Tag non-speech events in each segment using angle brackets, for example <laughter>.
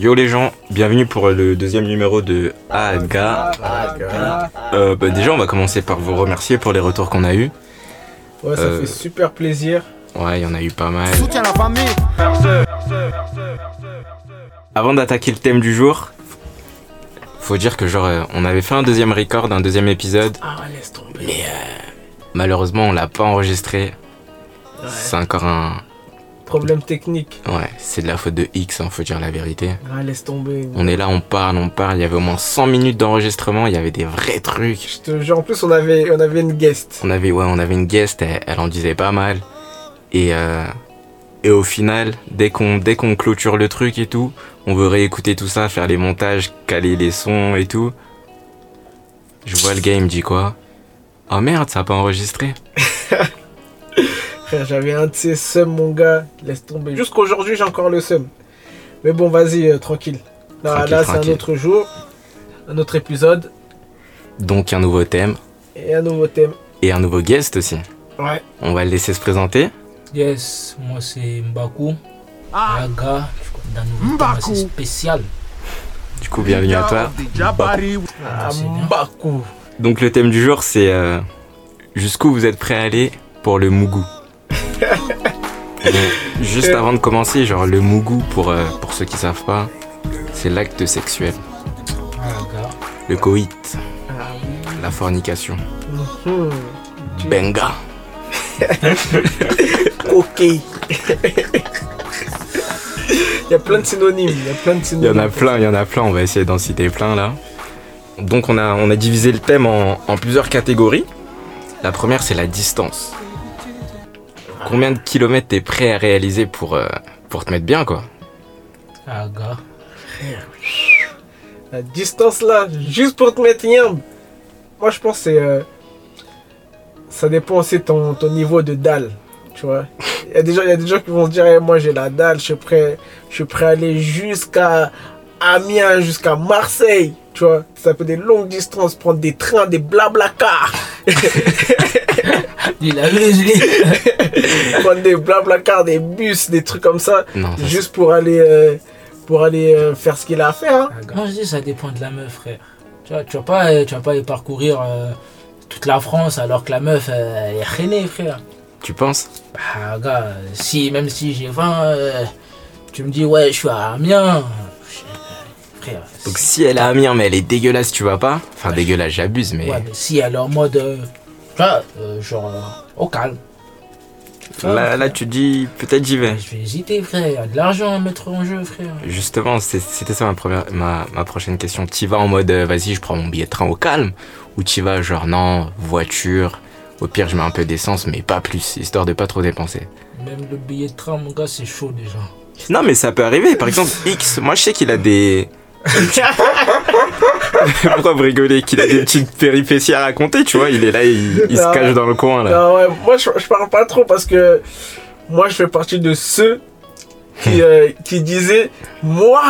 Yo les gens, bienvenue pour le deuxième numéro de Aga. Euh, bah, déjà, on va commencer par vous remercier pour les retours qu'on a eus. Ouais, ça Euh, fait super plaisir. Ouais, il y en a eu pas mal. Soutiens la famille. Avant d'attaquer le thème du jour, faut dire que genre euh, on avait fait un deuxième record, un deuxième épisode, Ah, laisse tomber. mais euh, malheureusement on l'a pas enregistré. C'est encore un, Problème technique. ouais, c'est de la faute de X, hein, faut dire la vérité. Ah, laisse tomber. On est là, on parle, on parle. Il y avait au moins 100 minutes d'enregistrement. Il y avait des vrais trucs. Je te jure, en plus, on avait, on avait une guest. On avait, ouais, on avait une guest. Elle, elle en disait pas mal. Et euh, et au final, dès qu'on dès qu'on clôture le truc et tout, on veut réécouter tout ça, faire les montages, caler les sons et tout. Je vois le gars, il me dit quoi? Oh merde, ça a pas enregistré. <laughs> Frère, j'avais un de ces seums, mon gars. Laisse tomber. Jusqu'aujourd'hui, j'ai encore le seum. Mais bon, vas-y, euh, tranquille. Là, Tranquille, là c'est un tranquille. autre jour. Un autre épisode. Donc un nouveau thème Et un nouveau thème. et un nouveau guest aussi. Ouais. On va le laisser se présenter. Yes, moi c'est Mbaku. Ah, Raga, d'un nouveau thème Mbaku. assez spécial. Du coup, bienvenue à toi. Jabari. Ah, c'est bien. Mbaku. Donc le thème du jour c'est euh, jusqu'où vous êtes prêt à aller pour le mougou. <laughs> Juste avant de commencer, genre le mougou pour, euh, pour ceux qui savent pas, c'est l'acte sexuel, le coït, la fornication. Benga. <laughs> Ok. Il y a plein de synonymes. Il y a plein de Il y synonymes. en a plein, il y en a plein, on va essayer d'en citer plein là. Donc on a, on a divisé le thème en, en plusieurs catégories. La première c'est la distance. Combien de kilomètres t'es prêt à réaliser pour, euh, pour te mettre bien quoi? Raga. La distance là, juste pour te mettre yam. Moi je pense que c'est. euh, ça dépend aussi de ton, ton niveau de dalle. Tu vois. Il y, a des gens- il y a des gens qui vont se dire eh, moi j'ai la dalle, je suis prêt, je suis prêt à aller jusqu'à Amiens, jusqu'à Marseille. Tu vois. Ça peut des longues distances, prendre des trains, des blabla cars. <laughs> <laughs> Il a vu, <laughs> prendre des blabla cars, des bus, des trucs comme ça. Non, ça, Juste pour aller, euh, pour aller euh, faire ce qu'il a à faire. hein. Moi je dis ça dépend de la meuf, frère. Tu vois, tu vas pas, tu vas pas aller parcourir euh, toute la France alors que la meuf euh, elle est rainée, frère. tu penses? Bah, gars, si, même si j'ai 20, euh, tu me dis, ouais, je suis à Amiens. Frère. Donc si elle a Amiens mais elle est dégueulasse, tu vas pas? Enfin dégueulasse, j'abuse mais... Ouais, mais si elle est en mode. Euh, vois, euh, genre, euh, au calme. Là, là tu dis peut-être j'y vais. Je vais hésiter, frère. Il y a de l'argent à mettre en jeu, frère. Justement, c'était ça ma, première, ma, ma prochaine question. Tu vas en mode euh, vas-y, je prends mon billet de train au calme? Ou tu vas genre non, voiture, au pire je mets un peu d'essence mais pas plus, histoire de pas trop dépenser Même le billet de train, mon gars, c'est chaud déjà. Non mais ça peut arriver, par exemple X, moi je sais qu'il a des... <laughs> <laughs> <laughs> Pourquoi vous rigolez Qu'il a des petites péripéties à raconter, tu vois, il est là, il, il se cache dans le coin là. Non, ouais, moi je, je parle pas trop parce que moi je fais partie de ceux qui, euh, qui disaient Moi,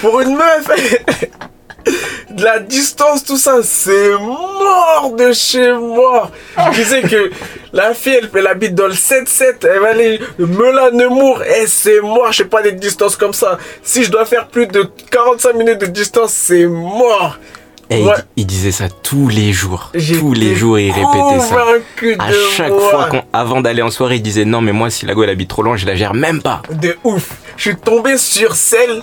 pour une meuf, <laughs> <laughs> de la distance, tout ça, c'est mort de chez moi. Je disais que la fille, elle, elle habite dans le 7-7, elle va aller Melun, Nemours, et c'est mort, je sais pas des distances comme ça. Si je dois faire plus de 45 minutes de distance, c'est mort. Et il- Ouais. il, disait ça tous les jours. Tous les jours il répétait ça. À chaque moi. fois qu'on, avant d'aller en soirée, il disait non mais moi si la go elle habite trop loin, je la gère même pas. de ouf. Je suis tombé sur celle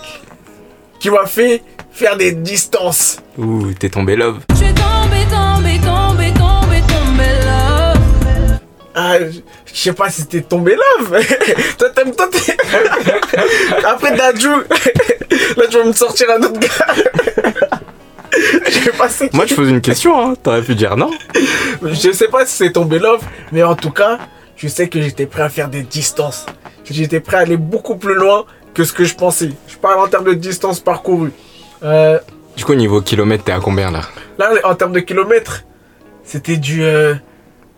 qui m'a fait faire des distances. Ouh, t'es tombé love. Je suis tombé, tombé, tombé, tombé, tombé là. Ah, je sais pas si t'es tombé love. <laughs> toi, t'aimes, toi, t'es... <laughs> Après Dajou, <laughs> là, tu vas me sortir un autre gars. Je sais pas. Moi je pose une question, hein. t'aurais pu dire non. Je sais pas si c'est tombé love, mais en tout cas, je sais que j'étais prêt à faire des distances. J'étais prêt à aller beaucoup plus loin que ce que je pensais. Je parle en termes de distance parcourue. Euh, Du coup, niveau kilomètre, t'es à combien là? Là, en termes de kilomètres, c'était du. euh,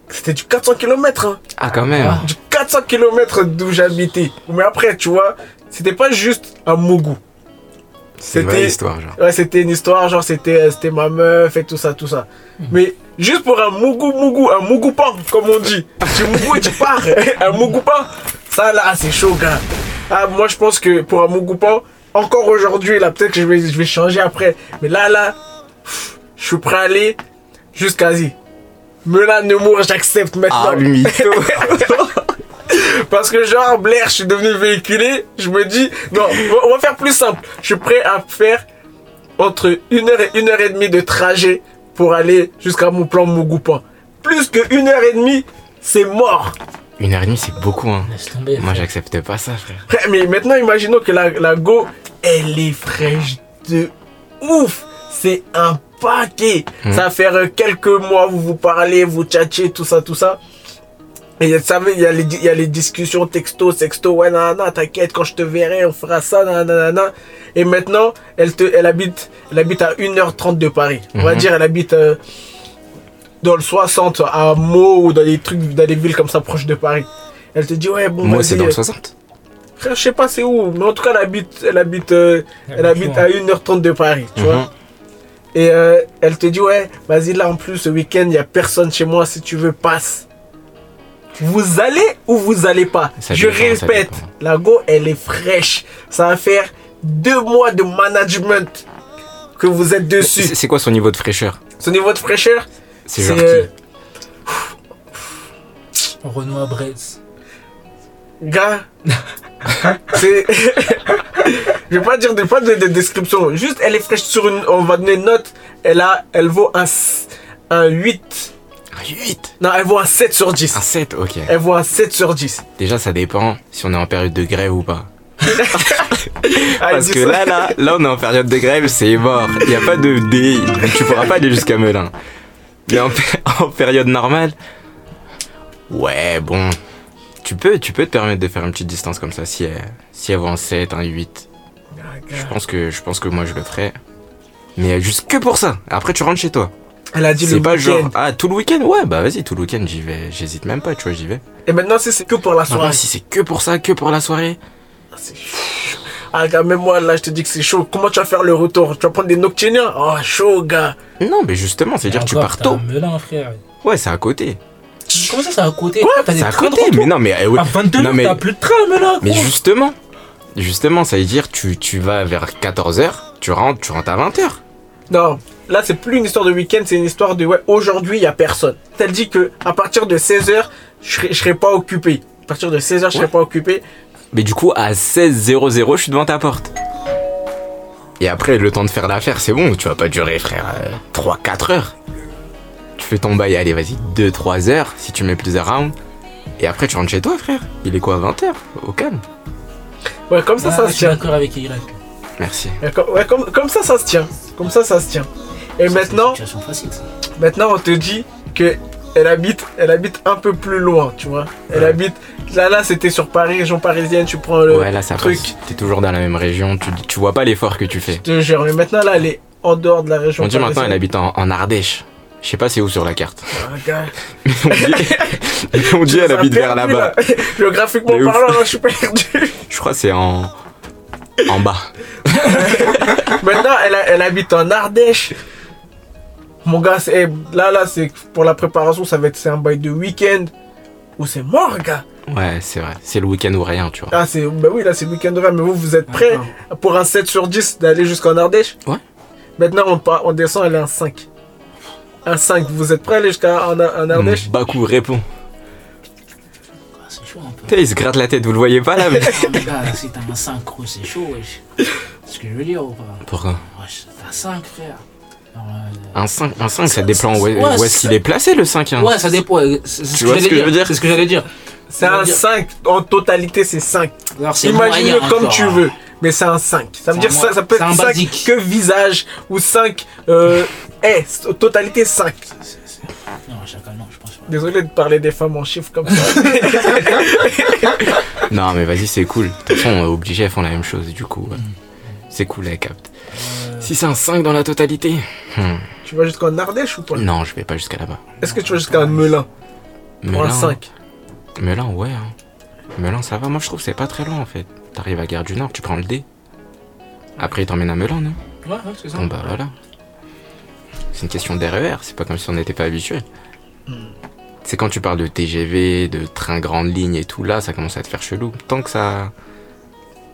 c'était du 400 km. Hein. Ah, quand même. Ah. Du 400 km d'où j'habitais. Mais après, tu vois, c'était pas juste un Mougou. C'est une vraie c'était- histoire, genre. Ouais, c'était une histoire, genre c'était euh, c'était ma meuf et tout ça, tout ça. Mais juste pour un Mougou Mougou, un Mougoupan, comme on dit. Tu Mougou et tu pars. <laughs> un Mougoupan, ça là, c'est chaud, gars. Ah, moi je pense que pour un Mougoupan, encore aujourd'hui, là, peut-être que je vais, je vais changer après. Mais là, là, pff, je suis prêt à aller jusqu'à-y. Melun, Nemours, j'accepte maintenant. Ah. <laughs> Parce que genre, Blair, je suis devenu véhiculé. Je me dis, non, on va- on va faire plus simple. Je suis prêt à faire entre une heure et une heure et demie de trajet pour aller jusqu'à mon plan Mougoupan. Plus que une heure et demie, c'est mort. Une heure et demie, c'est beaucoup, hein. Laisse tomber. Moi, j'accepte pas ça, frère. Frère, Mais maintenant, imaginons que la, la go, elle est fraîche de ouf. C'est un paquet. Hmm. Ça va faire euh, quelques mois, vous vous parlez, vous tchatchez, tout ça, tout ça. Et vous savez, il y, a les di- il y a les discussions texto, sexto, ouais, nanana, t'inquiète, quand je te verrai, on fera ça, nanana. Et maintenant, elle, te, elle, habite, elle habite à 1h30 de Paris. On va Mhm. dire, elle habite euh, dans le 60, à Meaux, ou dans des trucs, dans des villes comme ça, proches de Paris. Elle te dit, ouais, bon, Moi, c'est dans le 60. Frère, je sais pas c'est où, mais en tout cas, elle habite, elle habite, euh, elle habite à 1h30 de Paris, tu Mhm. vois. Et euh, elle te dit, ouais, vas-y, là, en plus, ce week-end, il n'y a personne chez moi, si tu veux, passe. Vous allez ou vous allez pas? Ça Je dépend, répète, la go, elle est fraîche. Ça va faire deux mois de management que vous êtes dessus. C'est quoi son niveau de fraîcheur? Ce niveau de fraîcheur, C'est genre euh, qui Renoir Brez. Gars, <laughs> c'est. <laughs> je vais pas dire de, pas de, de description. Juste, elle est fraîche sur une. On va donner une note. Elle, a, elle vaut un, s- un 8. Un 8 Non, elle vaut un 7 sur 10. Un 7, ok. Elle vaut un 7 sur 10. Déjà, ça dépend si on est en période de grève ou pas. <laughs> Parce que là, là, là, on est en période de grève, c'est mort. Il n'y a pas de D. Tu pourras pas aller jusqu'à Melun. Mais en, pé- <laughs> en période normale, ouais, bon. Tu peux, tu peux te permettre de faire une petite distance comme ça si elle, si elle vaut un 7, un 8. Ah, Je pense que, je pense que moi, je le ferais. Mais juste que pour ça. Après, tu rentres chez toi. Elle a dit le pas genre, ah, tout le week-end? Ouais, bah vas-y, tout le week-end, j'y vais. J'hésite même pas, tu vois, j'y vais. Et maintenant, si c'est que pour la soirée. Maintenant, si c'est que pour ça, que pour la soirée. Ah, c'est. Ah, gars, même moi, là, je te dis que c'est chaud. Comment tu vas faire le retour? Tu vas prendre des nocturnien Oh, chaud, gars. Non, mais justement, c'est dire tu pars t'as tôt. un Melun, frère. Ouais, c'est à côté. Comment ça, c'est à côté? T'as des C'est à côté, mais non, mais. eh, ouais. À 22 Non, h mais- t'as plus de train, Melun. Mais justement, justement, ça veut dire tu, tu vas vers 14h, tu rentres, tu rentres à 20h. Non, là c'est plus une histoire de week-end, c'est une histoire de ouais, aujourd'hui il y a personne. Elle dit que à partir de 16h, je serai, je serai pas occupé. À partir de 16h, je serai Ouais. pas occupé. Mais du coup, à 16h00, je suis devant ta porte. Et après, le temps de faire l'affaire, c'est bon, tu vas pas durer, frère, 3-4 heures. Tu fais ton bail, allez, vas-y, 2-3 heures, si tu mets plusieurs rounds. Et après, tu rentres chez toi, frère. Il est quoi, 20h Au calme. Ouais, comme ça, ça je se suis tient. d'accord avec Y. Merci. Ouais, comme, ouais, comme- comme ça, ça se tient. Comme ça, ça se tient. Et maintenant, C'est une situation facile, ça. maintenant, on te dit que elle habite, elle habite un peu plus loin, tu vois. Elle Ouais. habite. Là, là, c'était sur Paris, région parisienne. Tu prends le Ouais, là, ça truc. passe. T'es toujours dans la même région, tu, tu vois pas l'effort que tu fais. Je te jure. Mais maintenant, là, elle est en dehors de la région On dit maintenant, elle habite en, en Ardèche. Je sais pas c'est où sur la carte. <laughs> Mais on dit, <laughs> mais on dit elle habite vers là-bas. là. Géographiquement parlant, là, je suis perdu. Je crois que c'est en, en bas. <laughs> Maintenant, elle, elle habite en Ardèche. Mon gars, c'est- là, là, c'est pour la préparation, ça va être c'est un bail de week-end où c'est mort, gars. Ouais, c'est vrai. C'est le week-end ou rien, tu vois. Ah, c'est, bah oui, là, c'est le week-end de rêve, mais vous, vous êtes prêts pour un 7 sur 10 d'aller jusqu'en Ardèche? Ouais. Maintenant, on, part- on descend, elle est un 5. Un 5, vous êtes prêts à aller jusqu'à en, en Ardèche? Bakou répond. Ah, C'est chaud un peu. Putain, il se gratte la tête, vous le voyez pas là mais... <laughs> Ah, mais gars, si t'as un 5 gros, c'est chaud, wesh. C'est ce que je veux dire ou pas? Pourquoi? Wesh, t'as 5, frère. Alors, euh, Un 5, un 5 ça dépend où, est- Ouais, où est-ce qu'il est placé le 5 hein. Ouais, ça dépend. C'est c'est ce Tu que vois ce j'allais que je dire. veux dire? C'est ce que j'allais dire. C'est un dire- 5, en totalité, c'est 5. Alors, c'est Imagine-le comme encore, tu hein. veux, mais c'est un 5. Ça veut dire ça, ça peut être un 5 basique. que visage ou 5 euh, eh, c- totalité 5. C'est- c'est- Non, chacun, non, je pense pas. Désolé de parler des femmes en chiffres comme ça. <laughs> Non mais vas-y c'est cool. De toute façon on est obligé, elles font la même chose du coup. ouais. C'est cool, elles captent. Si c'est un 5 dans la totalité hmm, tu vas jusqu'en Ardèche ou pas? Non, je vais pas jusqu'à là-bas. Est-ce que tu vas jusqu'à Melun? Pour un Melun, 5 Melun, ouais. Hein. Melun, ça va. Moi je trouve que c'est pas très loin en fait. T'arrives à Gare du Nord, tu prends le D. Après il t'emmène à Melun, non Ouais, ouais, c'est ça. Bon bah voilà. C'est une question d'RER, c'est pas comme si on n'était pas habitué. C'est quand tu parles de TGV, de train grande ligne et tout, là ça commence à te faire chelou. Tant que ça.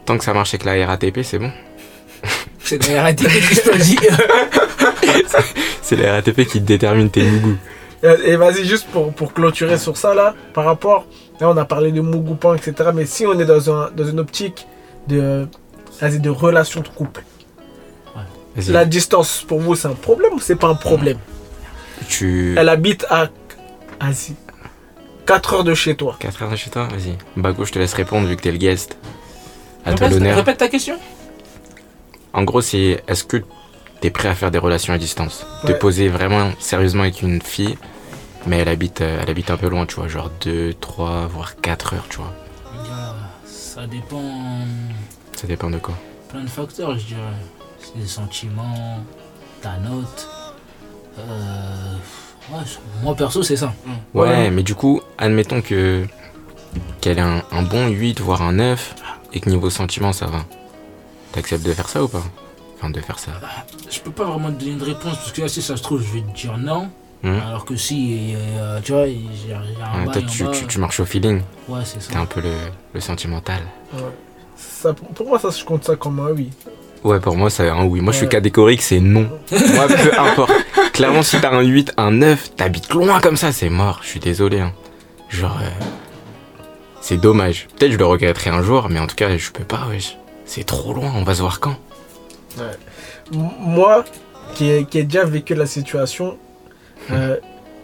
Tant que ça marche avec la RATP, c'est bon. C'est la RATP qui choisit. C'est la RATP qui détermine tes goûts. Et, vas-y, juste pour, pour clôturer sur ça, là, par rapport. Là, on a parlé de Mugupan, etc. Mais si on est dans, un, dans une optique de, vas-y, de relation de couple, la distance, pour vous, c'est un problème ou c'est pas un problème? Tu. Elle habite à. Vas-y. 4 heures de chez toi. 4 heures de chez toi Vas-y. Bago, je te laisse répondre vu que t'es le guest. À toi Répète, l'honneur. répète ta question. En gros, c'est est-ce que t'es prêt à faire des relations à distance Te poser vraiment sérieusement avec une fille, mais elle habite, euh, elle habite un peu loin, tu vois, genre 2, 3, voire 4 heures, tu vois. Gars, Ça dépend Ça dépend de quoi? plein de facteurs, je dirais. C'est des sentiments, ta note. Euh, ouais, moi perso, c'est ça. Ouais, Ouais. mais du coup, admettons que qu'elle ait un, un bon 8, voire un 9, et que niveau sentiment, ça va. T'acceptes de faire ça ou pas? Enfin, de faire ça. Je peux pas vraiment te donner une réponse parce que là, si ça se trouve, je vais te dire non. Hmm. Alors que si, euh, tu vois, il y a, il y a un Ouais, bas toi, et un tu, bas. tu, tu marches au feeling. Ouais, c'est ça. T'es un peu le, le sentimental. Ouais. Ça, pour moi, ça, je compte ça comme un oui. Ouais, pour moi, c'est un oui. Moi, je suis catégorique, c'est non. <laughs> Moi, peu importe. Clairement, si t'as un 8, un 9, t'habites loin comme ça, c'est mort. Je suis désolé. hein. Genre, euh, c'est dommage. Peut-être je le regretterai un jour, mais en tout cas, je peux pas, wesh. C'est trop loin, on va se voir quand? Moi, qui ai, qui ai déjà vécu la situation, euh,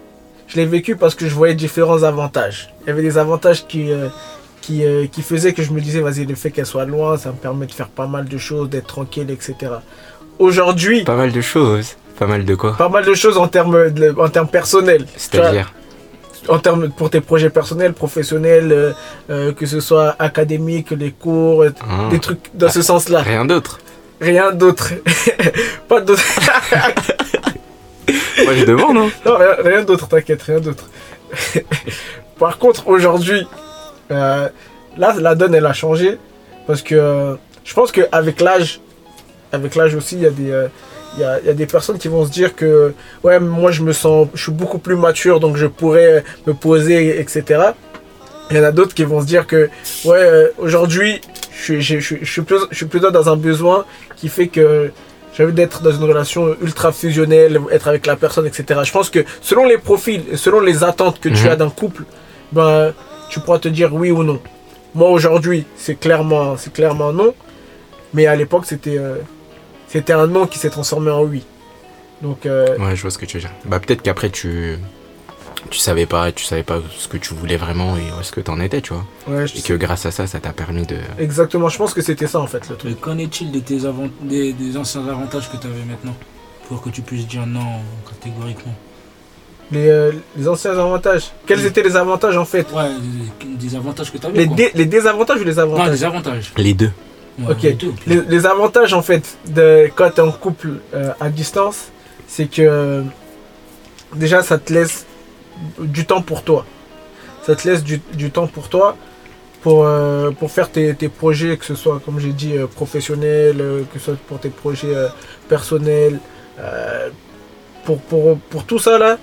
<laughs> je l'ai vécu parce que je voyais différents avantages. Il y avait des avantages qui, euh, qui, euh, qui faisaient que je me disais, vas-y, le fait qu'elle soit loin, ça me permet de faire pas mal de choses, d'être tranquille, etc. Aujourd'hui, Pas mal de choses. Pas mal de quoi? pas mal de choses en termes, de- en termes personnels. C'est-à-dire? en termes pour tes projets personnels, professionnels, euh, euh, que ce soit académique, les cours, hein, des trucs dans ce sens-là. Rien d'autre. Rien d'autre. <laughs> pas d'autre. Moi, je demande, hein. Non, rien, rien d'autre, t'inquiète, rien d'autre. <laughs> Par contre, aujourd'hui, euh, là, la donne, elle a changé. Parce que euh, je pense qu'avec l'âge, avec l'âge aussi, il y, a des, euh, il y, a, il y a des personnes qui vont se dire que, ouais, moi, je me sens, je suis beaucoup plus mature, donc je pourrais me poser, etc. Il y en a d'autres qui vont se dire que, ouais, aujourd'hui, je, suis- je, je, je suis plus, je suis plutôt dans un besoin qui fait que j'ai envie d'être dans une relation ultra fusionnelle, être avec la personne, etc. Je pense que selon les profils selon les attentes que tu Mhm. as d'un couple, ben, tu pourras te dire oui ou non. Moi aujourd'hui, c'est clairement, c'est clairement non. Mais à l'époque, c'était, euh, c'était un non qui s'est transformé en oui. Donc, euh, Ouais, je vois ce que tu veux dire. Bah, peut-être qu'après, tu. Tu savais pas, tu savais pas ce que tu voulais vraiment et où est-ce que t'en étais, tu vois. ouais, je Et sais. que grâce à ça, ça t'a permis de. exactement. Je pense que c'était ça en fait le truc. Mais qu'en est-il de tes avant- des, des anciens avantages que tu avais maintenant Pour que tu puisses dire non catégoriquement? Les, euh, les anciens avantages. Quels étaient les avantages en fait? Ouais, des, des avantages que tu avais. les, dé- les désavantages ou les Non, avantages? des avantages. Les deux. Ouais, Ok. les deux, les, les avantages en fait de quand tu es en couple euh, à distance, c'est que euh, déjà ça te laisse du temps pour toi. Ça te laisse du, du temps pour toi pour, euh, pour faire tes, tes projets, que ce soit comme j'ai dit euh, professionnels, euh, que ce soit pour tes projets personnels. pour, pour, pour tout ça là,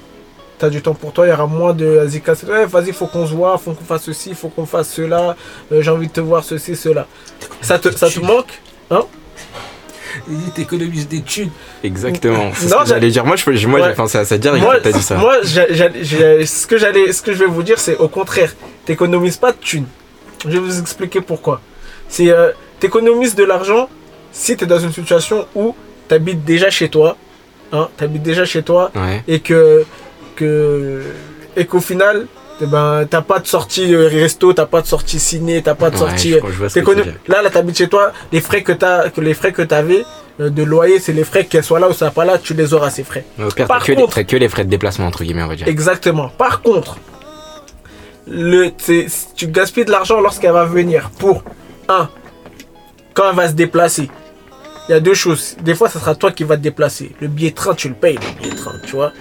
tu as du temps pour toi, il y aura moins de casse- ouais, vas-y, faut qu'on se voit, faut qu'on fasse ceci, faut qu'on fasse cela, j'ai envie de te voir ceci, cela. Ça te, ça te manque dit t'économises des thunes. Exactement. C'est ce Non, que j'allais dire. Moi, je, moi, Ouais. j'ai pensé à ça direct moi, t'as dit ça. moi ce, que j'allais, ce que je vais vous dire, c'est au contraire, t'économises pas de thunes. Je vais vous expliquer pourquoi. C'est euh, t'économises de l'argent si tu es dans une situation où tu habites déjà chez toi, hein, tu habites déjà chez toi Ouais. et que, que et qu'au final, ben, t'as pas de sortie euh, resto, t'as pas de sortie ciné, t'as pas de Ouais, sortie. Là, là, t'habites chez toi, les frais que t'as, que les frais que t'avais euh, de loyer, c'est les frais qu'elles soient là ou soient pas là, tu les auras ces frais. Au pire, Par les- contre- t'as que les frais de déplacement, entre guillemets, on va dire. Exactement. Par contre, le, tu gaspilles de l'argent lorsqu'elle va venir pour un, quand elle va se déplacer. Il y a deux choses. Des fois, ça sera toi qui va te déplacer. Le billet de train, tu le payes, le billet de train, tu vois.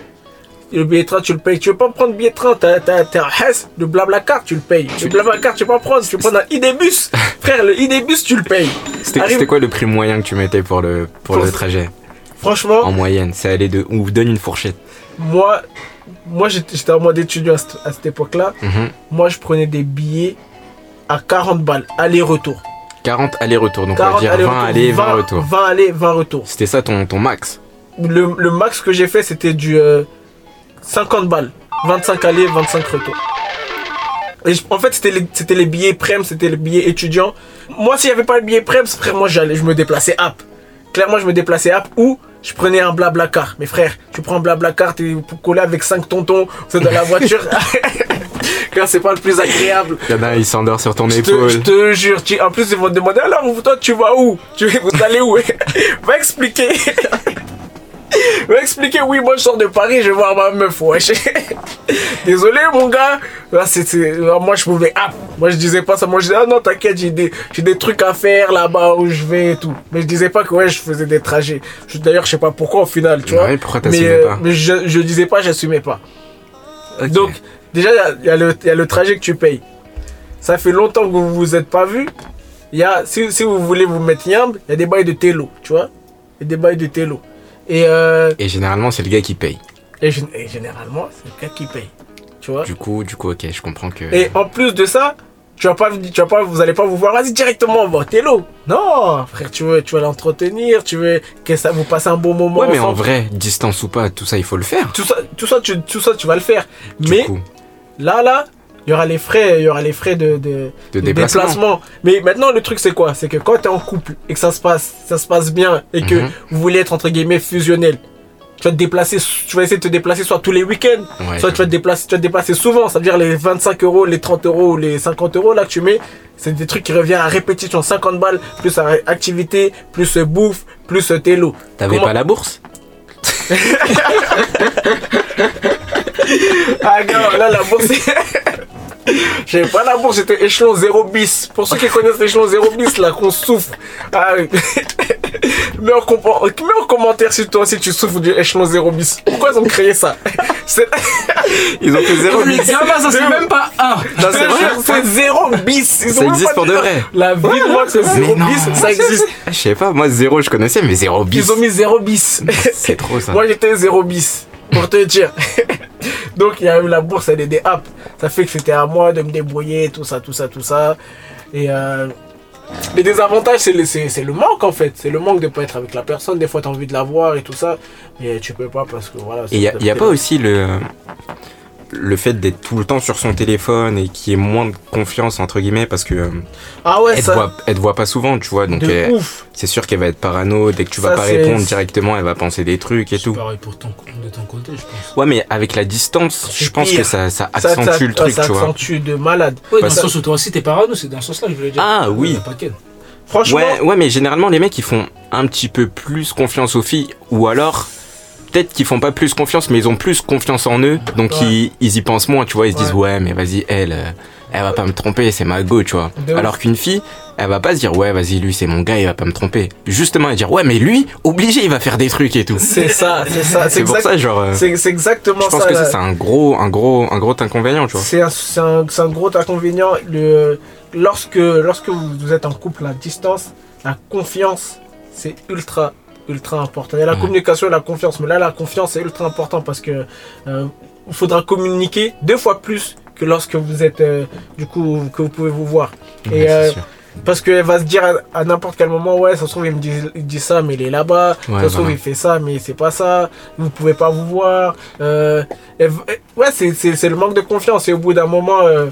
Le billet de train, tu le payes. Tu veux pas prendre le billet de train, t'as, t'as, t'as un Hess, le Blablacar, tu le payes. Le Blablacar, tu veux pas prendre, tu veux prendre un Idébus. <laughs> Frère, le Idébus, tu le payes. C'était Arrive- c'était quoi le prix moyen que tu mettais pour le, pour Pour- le trajet? Franchement, En moyenne, ça allait de. On vous donne une fourchette. moi, moi j'étais, en mode étudiant à cette, à cette époque-là. Mhm. Moi, je prenais des billets à 40 balles, aller-retour. 40 allers-retours, donc on 40 va dire 20 allers, 20 retours. 20 allers, 20 retours. C'était ça ton, ton max? Le, le max que j'ai fait, c'était du euh, 50 balles. 25 allers, 25 retours. Et en fait, c'était les, c'était les billets prem, c'était les billets étudiants. Moi, s'il n'y avait pas le billet prem, frère, moi, j'allais, je me déplaçais app. Clairement, je me déplaçais app ou je prenais un blabla car. Mais frère, tu prends un blabla car, t'es collé avec 5 tontons, c'est dans la voiture. <laughs> Car c'est pas le plus agréable. Il y en a, il s'endort sur ton épaule. je te jure, tu- en plus ils vont te demander alors toi tu vas où? Tu vous allez où <laughs> Va expliquer. Expliquer, oui, moi je sors de Paris, je vais voir ma meuf, wesh. <laughs> Désolé mon gars. Là, là, moi je pouvais. Ah, moi je disais pas ça, moi je disais, ah non, t'inquiète, j'ai des, des trucs à faire là-bas où je vais et tout. Mais je disais pas que ouais, je faisais des trajets. Je- D'ailleurs, je sais pas pourquoi au final, tu vois. Ouais, pourquoi mais, t'assumais euh, pas mais je, je disais pas, j'assumais pas. Donc, déjà, il y y, y a le trajet que tu payes. Ça fait longtemps que vous vous êtes pas. Il y a, si, si vous voulez vous mettre yamb, il y a des bails de télo, tu vois. Il y a des bails de télo. Et, euh, Et généralement, c'est le gars qui paye. et, gén- et généralement, c'est le gars qui paye. Tu vois? Du coup, du coup, ok, je comprends que. Et en plus de ça, tu vas pas, tu vas pas, vous allez pas vous voir, vas-y directement, on va au télo. Non, frère, tu veux, tu vas l'entretenir, tu veux que ça vous passe un bon moment. Ouais, mais en vrai, distance ou pas, tout ça, il faut le faire. tout ça, tout ça, tu, tout ça, tu vas le faire. Du mais coup, Là, là, il y aura les frais, il y aura les frais de, de, de de déplacement. Mais maintenant, le truc, c'est quoi? C'est que quand tu es en couple et que ça se passe, ça se passe bien et que Mhm. vous voulez être entre guillemets fusionnel, tu vas te déplacer, tu vas essayer de te déplacer soit tous les week-ends, Ouais, soit tu vas te déplacer, tu vas te déplacer souvent. Ça veut dire les 25 euros, les 30 euros ou les 50 euros là que tu mets, c'est des trucs qui reviennent à répétition, 50 balles plus activité, plus bouffe, plus euh, télo. T'avais Comment- pas la bourse? Ah non, là la bourse. <laughs> J'avais pas la bourse, j'étais échelon 0 bis. Pour ceux qui connaissent l'échelon 0 bis, là, qu'on souffre. Ah, oui. <laughs> <laughs> mets, en mets en commentaire si toi aussi tu souffres du échelon 0 bis. Pourquoi ils ont créé ça? <laughs> Ils ont fait zéro Mais bis. tiens, là, ça c'est même pas un. Non, c'est vrai, c'est 0 bis. Ils Ça existe pour de vrai. La vie, moi, c'est 0 non. bis, ça existe. Je sais pas, moi zéro je connaissais, mais zéro bis. Ils ont mis 0 bis. <laughs> C'est trop ça. Moi j'étais 0 bis, pour te dire. Donc il y a eu la bourse, elle est des apps. Ça fait que c'était à moi de me débrouiller, tout ça, tout ça, tout ça. Et euh, les désavantages, c'est le, c'est, le manque en fait. C'est le manque de pas être avec la personne. Des fois, tu as envie de la voir et tout ça. Mais tu peux pas parce que voilà. Il y a, c'est- y a pas aussi le, le fait d'être tout le temps sur son téléphone et qu'il y ait moins de confiance, entre guillemets, parce que euh, Ah ouais, elle, te voit, elle te voit pas souvent, tu vois. Donc de elle- ouf. c'est sûr qu'elle va être parano. Dès que tu vas pas répondre directement, elle va penser des trucs et C'est tout. pareil pour ton, de ton côté, je pense. Ouais, mais avec la distance, C'est je pense pire. que ça, accentue ça- le truc, ça tu vois. accentue de malade. Oui, dans Parce- le sens où toi aussi t'es parano, c'est dans ce sens-là que je voulais dire. Ah, oui. Franchement, Ouais, ouais, mais généralement, les mecs, ils font un petit peu plus confiance aux filles, ou alors, peut-être qu'ils font pas plus confiance, mais ils ont plus confiance en eux, donc Ouais. ils, ils y pensent moins, tu vois, ils se disent, Ouais. mais vas-y, elle, euh, elle va pas me tromper, c'est ma go, tu vois. De alors qu'une fille, elle va pas se dire, ouais, vas-y, lui, c'est mon gars, il va pas me tromper. Justement, elle va dire, ouais, mais lui, obligé, il va faire des trucs et tout. c'est ça, c'est ça. <laughs> C'est pour ça, genre, euh, C'est, exactement je pense ça. que là. ça, c'est un gros, un gros, un gros inconvénient, tu vois. C'est un, un- gros inconvénient. Le, lorsque, lorsque vous êtes en couple à distance, la confiance, c'est ultra, ultra important. Il y a la Mhm. communication et la confiance, mais là, la confiance, c'est ultra important parce que euh, il faudra communiquer deux fois plus que lorsque vous êtes, euh, du coup, que vous pouvez vous voir. Et, euh. Parce qu'elle va se dire à, à n'importe quel moment, ouais, ça se trouve, il me dit, il dit ça, mais il est là-bas. Ouais, ça se trouve, il fait ça, mais c'est pas ça. Vous pouvez pas vous voir. Euh, elle ouais, c'est- le manque de confiance. Et au bout d'un moment, euh,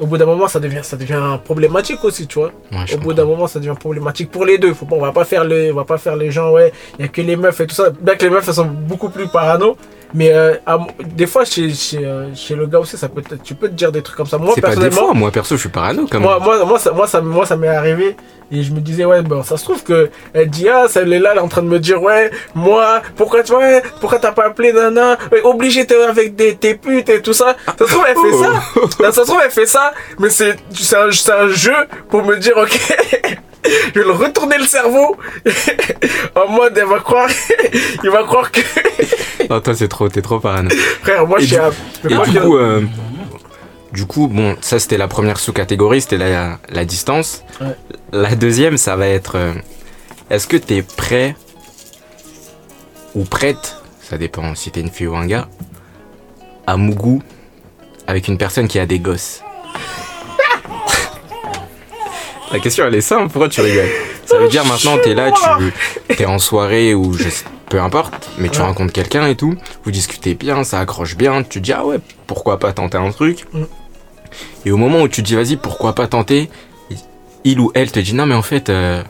au bout d'un moment, ça devient, ça devient problématique aussi, tu vois. Ouais, au bout d'un moment, ça devient problématique pour les deux. Faut pas, on va pas faire les, on va pas faire les gens, ouais, il y a que les meufs et tout ça. Bien que les meufs, elles sont beaucoup plus parano. Mais euh, à- des fois, chez, chez, euh, chez le gars aussi, ça peut tu peux te dire des trucs comme ça. Moi, C'est pas des personnellement, fois, moi perso, je suis parano quand même. moi, moi, moi, ça, moi, ça, moi, ça m'est arrivé et je me disais, ouais, bon, ça se trouve que elle dit, ah, celle est là, elle est en train de me dire, ouais, moi, pourquoi tu vois, pourquoi t'as pas appelé Nana, ouais, obligé t'es avec des, tes putes et tout ça. Ça se trouve, elle fait ça. Ça se trouve, elle fait ça, mais c'est, c'est un, c'est un jeu pour me dire, ok. <laughs> Je vais le retourner le cerveau <laughs> en mode elle va croire <laughs> il va croire que Non, toi, c'est trop, t'es trop parano. frère moi Et je suis du- un- Et moi, du je- coup, euh, du coup, bon, ça c'était la première sous-catégorie, c'était la, la distance. Ouais. La deuxième, ça va être, euh, est-ce que t'es prêt ou prête, ça dépend si t'es une fille ou un gars, à Mougou avec une personne qui a des gosses? La question elle est simple, pourquoi tu rigoles? Ça veut dire maintenant t'es là, tu t'es en soirée ou je sais- peu importe, mais tu Ouais. rencontres quelqu'un et tout, vous discutez bien, ça accroche bien, tu te dis ah ouais, pourquoi pas tenter un truc? Mm. Et au moment où tu te dis vas-y, pourquoi pas tenter, il ou elle te dit non mais en fait euh,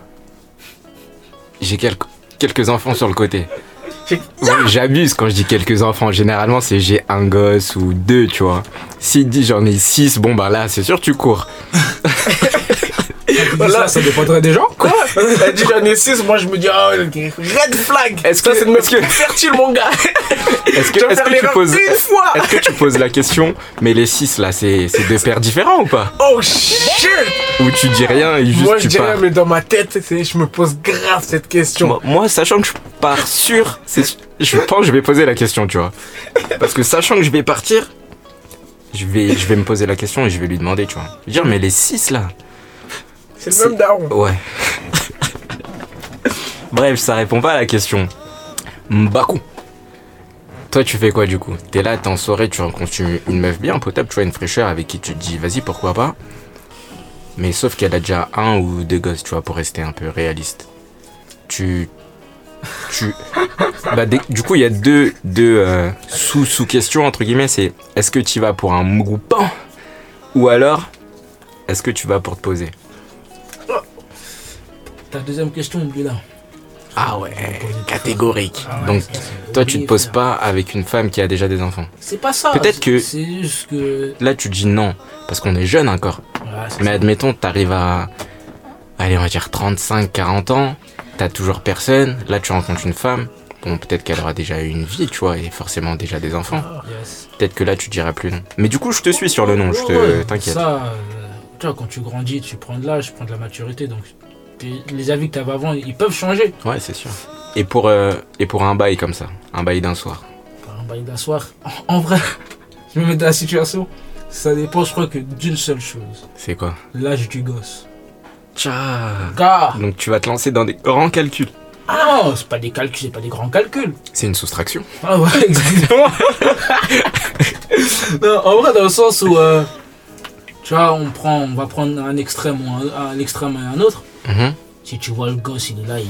j'ai quelques, quelques enfants sur le côté. Ouais, J'abuse quand je dis quelques enfants. Généralement, c'est j'ai un gosse ou deux, tu vois. S'il dit j'en ai six, bon bah là, c'est sûr, tu cours. <laughs> Voilà. Ça, ça dépendrait des gens. Quoi <laughs> Elle dit j'en ai 6, moi je me dis, oh, red flag Est-ce que- c'est une meuf fertile, mon gars Est-ce que, faire que tu poses, une fois est-ce que tu poses la question, mais les six là, c'est c'est deux pères différents ou pas? Oh shit Ou tu dis rien et juste Moi je tu dirais, pars? mais dans ma tête, je me pose grave cette question. moi, moi, sachant que je pars sûr, je pense que je vais poser la question, tu vois. Parce que sachant que je vais partir, je vais, je vais me poser la question et je vais lui demander, tu vois. Je vais dire, mais les six là, C'est le même daron. Ouais. <laughs> Bref, ça répond pas à la question. Mbaku. Toi, tu fais quoi du coup? T'es là, t'es en soirée, tu rencontres une une meuf bien potable, tu vois, une fraîcheur avec qui tu te dis, vas-y, pourquoi pas? Mais sauf qu'elle a déjà un ou deux gosses, tu vois, pour rester un peu réaliste. Tu. Tu. <laughs> Bah, des- du coup, il y a deux, deux euh, sous, sous-questions, entre guillemets c'est est-ce que tu vas pour un groupant Ou alors, est-ce que tu vas pour te poser? Ta deuxième question, oublie là. Ah ouais, catégorique. Ah ouais, Donc, toi, tu te poses pas avec une femme qui a déjà des enfants. C'est pas ça. Peut-être que- C'est juste que. Là, tu dis non, parce qu'on est jeune encore. Mais ça. admettons, t'arrives à, allez, on va dire 35, 40 ans, t'as toujours personne. Là, tu rencontres une femme. Bon, peut-être qu'elle aura déjà eu une vie, tu vois, et forcément déjà des enfants. Yes. Peut-être que là, tu diras plus non. Mais du coup, je te suis sur le nom, je t'inquiète. Ça, euh, tu vois, quand tu grandis, tu prends de l'âge, tu prends de la maturité. Donc, les avis que tu avais avant, ils peuvent changer. Ouais, c'est sûr. Et pour, euh, et pour un bail comme ça, un bail d'un soir. Par un bail d'un soir. En, en vrai, <laughs> je me mets dans la situation. Ça dépend, je crois, que d'une seule chose C'est quoi? L'âge du gosse. Tcha Gars Donc, tu vas te lancer dans des grands calculs. Ah non, c'est pas des calculs, c'est pas des grands calculs. C'est une soustraction. Ah ouais, <laughs> exactement. <laughs> non, en vrai, dans le sens où, euh, tu vois, on, prend, on va prendre un extrême ou un, un extrême et un autre. Mhm. Si tu vois le gosse, il est là, il,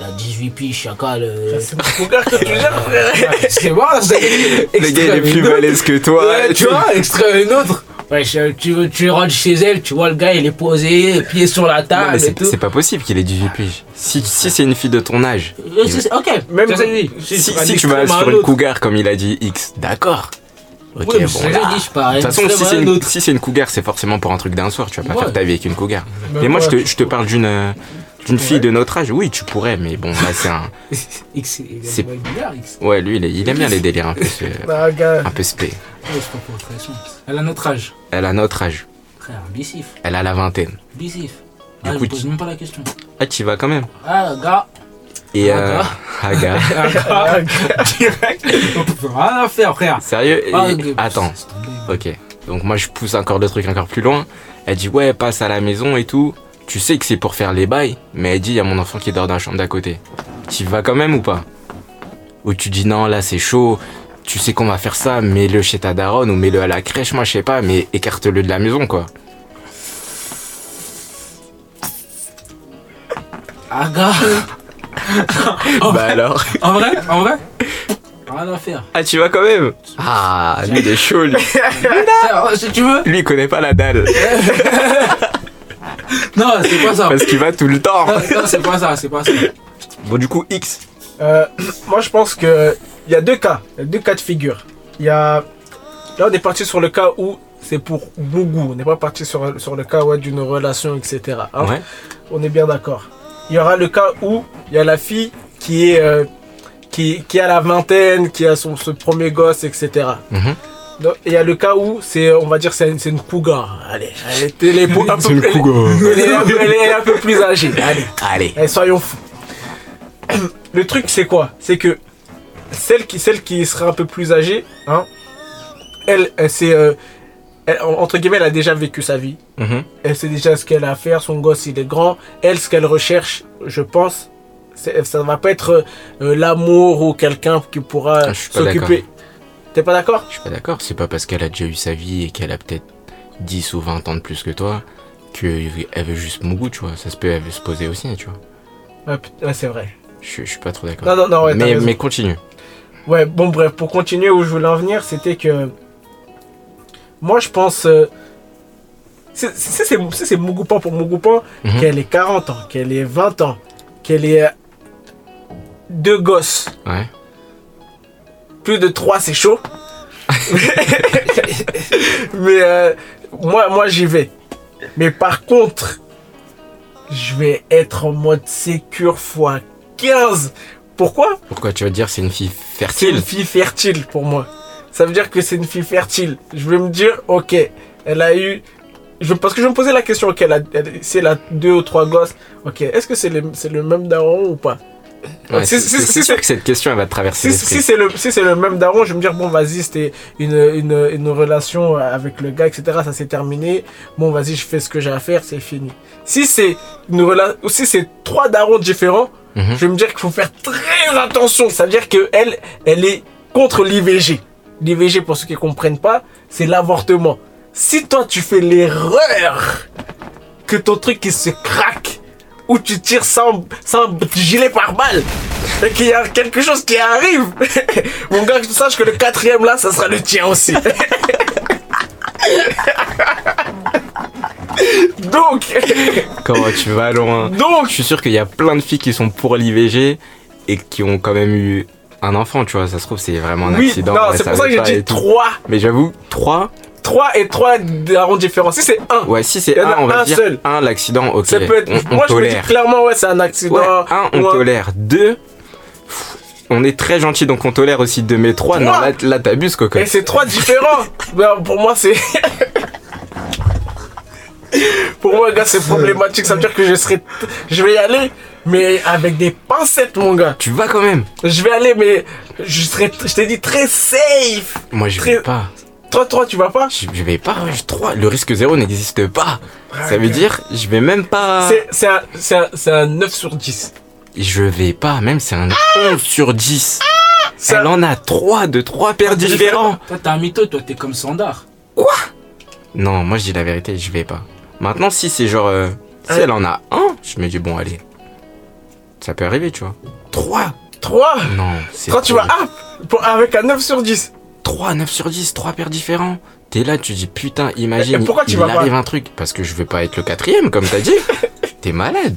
il a 18 piges, chacal. euh, C'est mon gars que tu gères, frère. c'est bon, c'est Le gars, il est plus balèze. que toi. Ouais, tu vois, extrême et une autre. Ouais, tu, tu rentres chez elle, tu vois le gars, il est posé, pieds sur la Non, table et c'est tout. c'est pas possible qu'il ait 18 piges. Si, si c'est une fille de ton âge, Euh, Ok, Même- si, C'est si un tu vas sur un une cougar comme il a dit X, d'accord. Ok, Oui, mais bon là. dit, je parle. De toute façon, si c'est un une, si c'est une cougar, c'est forcément pour un truc d'un soir. Tu vas pas Ouais. faire ta vie avec une cougar. Même Mais moi, je te, je te parle d'une euh, d'une fille de notre âge. Oui, tu pourrais, mais bon, là, c'est un. <laughs> C'est-. Ouais, lui, il, il aime bien les délires un peu, ce- <laughs> Bah, un peu spé. Ouais. Elle a notre âge. Elle a notre âge. Frère, bissif. Elle a la vingtaine. Bissif. Du Ah, coup, je pose tu- même pas la question. Ah, tu y vas quand même. Ah, gars. Et Ah, euh, ah. Ah, gars. Direct. On peut rien à faire, frère. Sérieux Et- Ah. Attends. Ok. Donc moi je pousse encore le truc encore plus loin. Elle dit ouais passe à la maison et tout. Tu sais que c'est pour faire les bails, mais elle dit il y a mon enfant qui dort dans la chambre d'à côté. Tu y vas quand même ou pas? Ou tu dis non là c'est chaud. Tu sais qu'on va faire ça, mets-le chez ta daronne ou mets-le à la crèche, moi je sais pas, mais écarte-le de la maison quoi. Ah, bah alors En vrai, en vrai. Rien à faire. Ah tu vas quand même Ah lui il est chaud lui. Si tu veux. Lui il connaît pas la dalle. <laughs> Non, c'est pas ça. Parce qu'il va tout le temps. Non, non, c'est pas ça, c'est pas ça. Bon du coup X. Euh, moi, je pense que il y a deux cas, il y a deux cas de figure. Il y a là, on est parti sur le cas où c'est pour bon goût. On n'est pas parti sur, sur le cas ouais, d'une relation, etc. hein? Ouais. On est bien d'accord. Il y aura le cas où il y a la fille qui est euh, qui, qui a la vingtaine, qui a son ce premier gosse, etc. Mhm. Donc, il y a le cas où c'est, on va dire, c'est une, une cougar. Allez, elle <laughs> est, <laughs> elle est un peu- elle. Elle elle est un plus âgée. Allez. Allez. Soyons fous. <clears throat> Le truc, c'est quoi? C'est que celle qui, celle qui sera un peu plus âgée, hein, elle, elle c'est, euh, elle- entre guillemets, elle a déjà vécu sa vie. Mhm. Elle sait déjà ce qu'elle a à faire. Son gosse, il est grand. Elle, ce qu'elle recherche, je pense, ça va pas être euh, l'amour ou quelqu'un qui pourra Ah, s'occuper. T'es pas d'accord? Je suis pas d'accord, c'est pas parce qu'elle a déjà eu sa vie et qu'elle a peut-être 10 ou 20 ans de plus que toi qu'elle veut juste Mougou, tu vois. Ça se peut, elle veut se poser aussi, tu vois. Ouais, p- ouais, c'est vrai. Je, je suis pas trop d'accord. Non, non, non, ouais, mais, mais continue. Ouais, bon, bref, pour continuer où je voulais en venir, c'était que. Moi, je pense. euh, c'est- c'est c'est- c'est c'est Mougoupan pour Mougoupan, Mhm. qu'elle ait 40 ans, qu'elle ait 20 ans, qu'elle ait euh, deux gosses, Ouais. plus de trois, c'est chaud. <laughs> Mais euh, moi, moi j'y vais. Mais par contre, je vais être en mode sécure x 15. Pourquoi? Pourquoi tu veux dire c'est une fille C'est fertile? une fille fertile pour moi. Ça veut dire que c'est une fille fertile. Je vais me dire, ok, elle a eu. Je, parce que je vais me posais la question, ok, elle a, elle- si elle a deux ou trois gosses, ok, est-ce que c'est le, c'est le même daron ou pas? Ouais, Si- c'est- si- C'est si- c'est sûr que cette question, elle va te traverser Si, c'est le, si c'est le même daron, je vais me dire, bon, vas-y, c'était une, une, une relation avec le gars, etc. Ça s'est terminé. Bon, vas-y, je fais ce que j'ai à faire, c'est fini. Si c'est une relation, si c'est trois darons différents, Mhm. je vais me dire qu'il faut faire très attention. Ça veut dire que elle, elle est contre l'IVG. L'IVG, pour ceux qui comprennent pas, c'est l'avortement. Si toi, tu fais l'erreur que ton truc il se craque ou tu tires sans, sans gilet par balle et qu'il y a quelque chose qui arrive, <laughs> mon gars, que tu saches que le quatrième là, ça sera le tien aussi. <laughs> Donc, <laughs> Comment tu vas loin donc, Je suis sûr qu'il y a plein de filles qui sont pour l'IVG et qui ont quand même eu un enfant, tu vois. Ça se trouve, c'est vraiment un oui, accident. non, c'est pour ça que j'ai dit et tout. 3. Mais j'avoue, 3, 3 et 3 darons différents. Si c'est 1, ouais, si c'est Il y en a un, on va un dire seul. un, l'accident, ok. ça peut être. on, on moi, je me dis tolère. clairement, ouais, c'est un accident. Ouais, un, on tolère. Deux, on est très gentil, donc on tolère aussi deux. Mais trois, non, Trois. là, là t'abuses, coco. Et c'est trois différents. <laughs> Ben, pour moi, c'est. <laughs> pour moi, gars, c'est problématique. Ça veut dire que je serai. Je vais y aller, mais avec des pincettes, mon gars. Tu vas quand même. Je vais aller, mais je serai. Je t'ai dit très safe. Moi, je Très- vais pas. Toi, toi, tu vas pas? Je, je vais pas. je-. Le risque zéro n'existe pas. Ça veut dire, je vais même pas. C'est- un, un, un 9 sur 10. Je vais pas. Même c'est un 11 sur 10. C'est Elle en a trois de trois paires différents. Toi, t'es un mytho, toi, t'es comme Sandar. Non, moi je dis la vérité, je vais pas. Maintenant, si c'est genre. euh, si elle en a un, je me dis, bon, allez. Ça peut arriver, tu vois. Trois 3 Non, c'est. Quand tu trop. vas up pour- avec un 9 sur 10. 3, 9 sur 10, 3 paires différents. T'es là, tu dis, putain, imagine, Et pourquoi tu il vas pas arrive un truc. Parce que je veux pas être le quatrième, comme t'as dit. <laughs> T'es malade.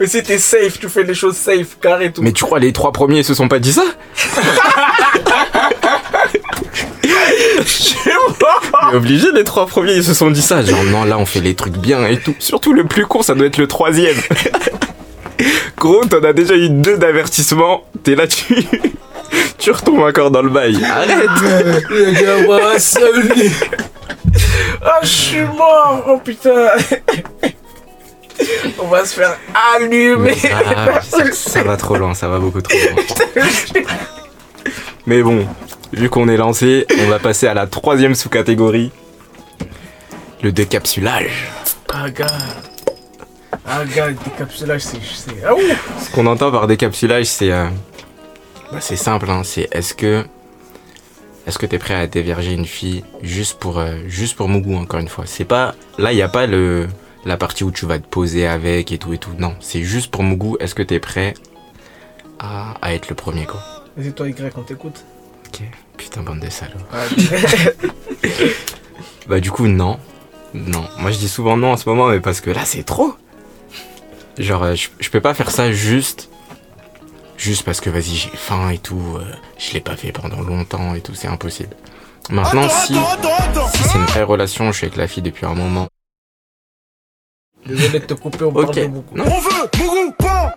Mais si t'es safe, tu fais les choses safe, carré et tout. Mais tu crois les trois premiers se sont pas dit ça? Je suis mort. T'es obligé, les trois premiers ils se sont dit ça. Genre, non, là on fait les trucs bien et tout. Surtout le plus con, ça doit être le troisième. <laughs> Gros, t'en as déjà eu deux d'avertissement. T'es là, tu. <laughs> tu retombes encore dans le bail. Arrête Le gars. Ah, je suis mort. Oh putain. On va se faire allumer. Ah, ça, ça va trop loin, ça va beaucoup trop loin. Mais bon, vu qu'on est lancé, on va passer à la troisième sous-catégorie. Le décapsulage. Ah, gars. Ah, gars, décapsulage, c'est. Ah. Ce qu'on entend par décapsulage, c'est euh, bah, c'est simple, hein, c'est est-ce que est-ce que t'es prêt à déverger une fille juste pour euh, juste pour Mougou encore une fois? C'est pas là, il y a pas le la partie où tu vas te poser avec et tout et tout. Non, c'est juste pour Mougou. Est-ce que t'es prêt à, à être le premier quoi? Vas-y, toi, Y, on t'écoute. Ok, putain bande de salauds. Ah, <laughs> Bah du coup non, non. Moi je dis souvent non en ce moment, mais parce que là c'est trop. Genre euh, je, je peux pas faire ça juste, juste parce que vas-y j'ai faim et tout. euh, je l'ai pas fait pendant longtemps et tout, c'est impossible. Maintenant si, si c'est une vraie relation, je suis avec la fille depuis un moment. Désolé de te couper, on Ok. parle de beaucoup. Non. On veut pan,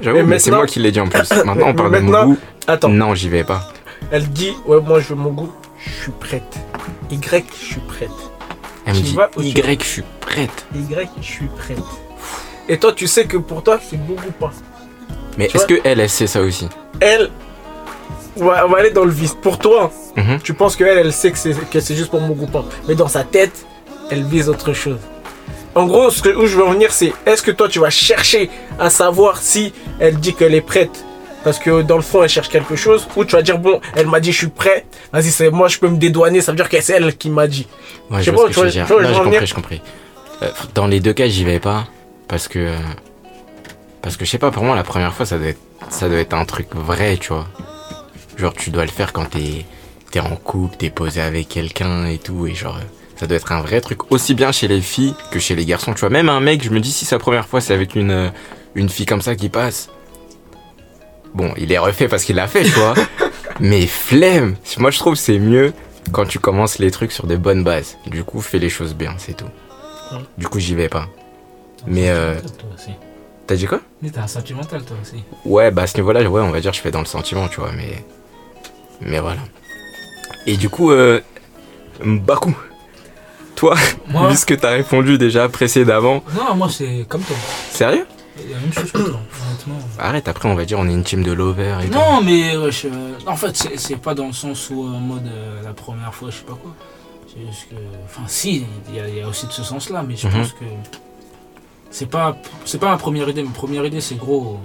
J'avoue, mais c'est moi qui l'ai dit en plus. <coughs> Maintenant on parle Maintenant- de Mougou. Attends, Non, j'y vais pas. elle dit Ouais, moi, je veux mon goût. Je suis prête. Y, je suis prête. Elle me dit Y, je suis prête. Y, je suis prête. Et toi, tu sais que pour toi, c'est beaucoup pas. Mais est-ce que elle, elle sait ça aussi Elle, on va, on va aller dans le vice. Pour toi, Mhm. tu penses qu'elle, elle sait que c'est, que c'est juste pour mon goupin. Mais dans sa tête, elle vise autre chose. En gros, ce que, où je veux en venir, c'est est-ce que toi, tu vas chercher à savoir si elle dit qu'elle est prête? Parce que dans le fond, elle cherche quelque chose, ou tu vas dire, bon, elle m'a dit, je suis prêt, vas-y, c'est moi, je peux me dédouaner, ça veut dire que c'est elle qui m'a dit. Ouais, Je je sais pas, tu vois- je compris, compris. Euh, Dans les deux cas, j'y vais pas. Parce que. Parce que je sais pas, pour moi, la première fois, ça doit être, ça doit être un truc vrai, tu vois. Genre, tu dois le faire quand t'es es en couple, t'es posé avec quelqu'un et tout. Et genre, ça doit être un vrai truc. Aussi bien chez les filles que chez les garçons, tu vois. Même un mec, je me dis, si sa première fois, c'est avec une, euh, une fille comme ça qui passe. Bon, il est refait parce qu'il l'a fait, tu vois. <laughs> Mais flemme Moi, je trouve que c'est mieux quand tu commences les trucs sur de bonnes bases. Du coup, fais les choses bien, c'est tout. Du coup, j'y vais pas. Mais, euh. T'as dit quoi? Mais t'es un sentimental, toi aussi. Ouais, bah à ce niveau-là, ouais, on va dire je fais dans le sentiment, tu vois, mais. Mais voilà. Et du coup, euh. Baku. Toi, <laughs> Moi vu ce que t'as répondu déjà précédemment, Non, moi, c'est comme toi. sérieux? Il y a la même chose que toi, honnêtement. Arrête, après on va dire on est une team de lovers et Non, mais wesh, euh, en fait, c'est pas dans le sens où, euh, en mode, euh, la première fois, je sais pas quoi. C'est juste que. Enfin, si, il y, a- il y a aussi de ce sens-là, mais je Mhm. pense que. C'est pas, c'est pas ma première idée. Ma première idée, c'est gros,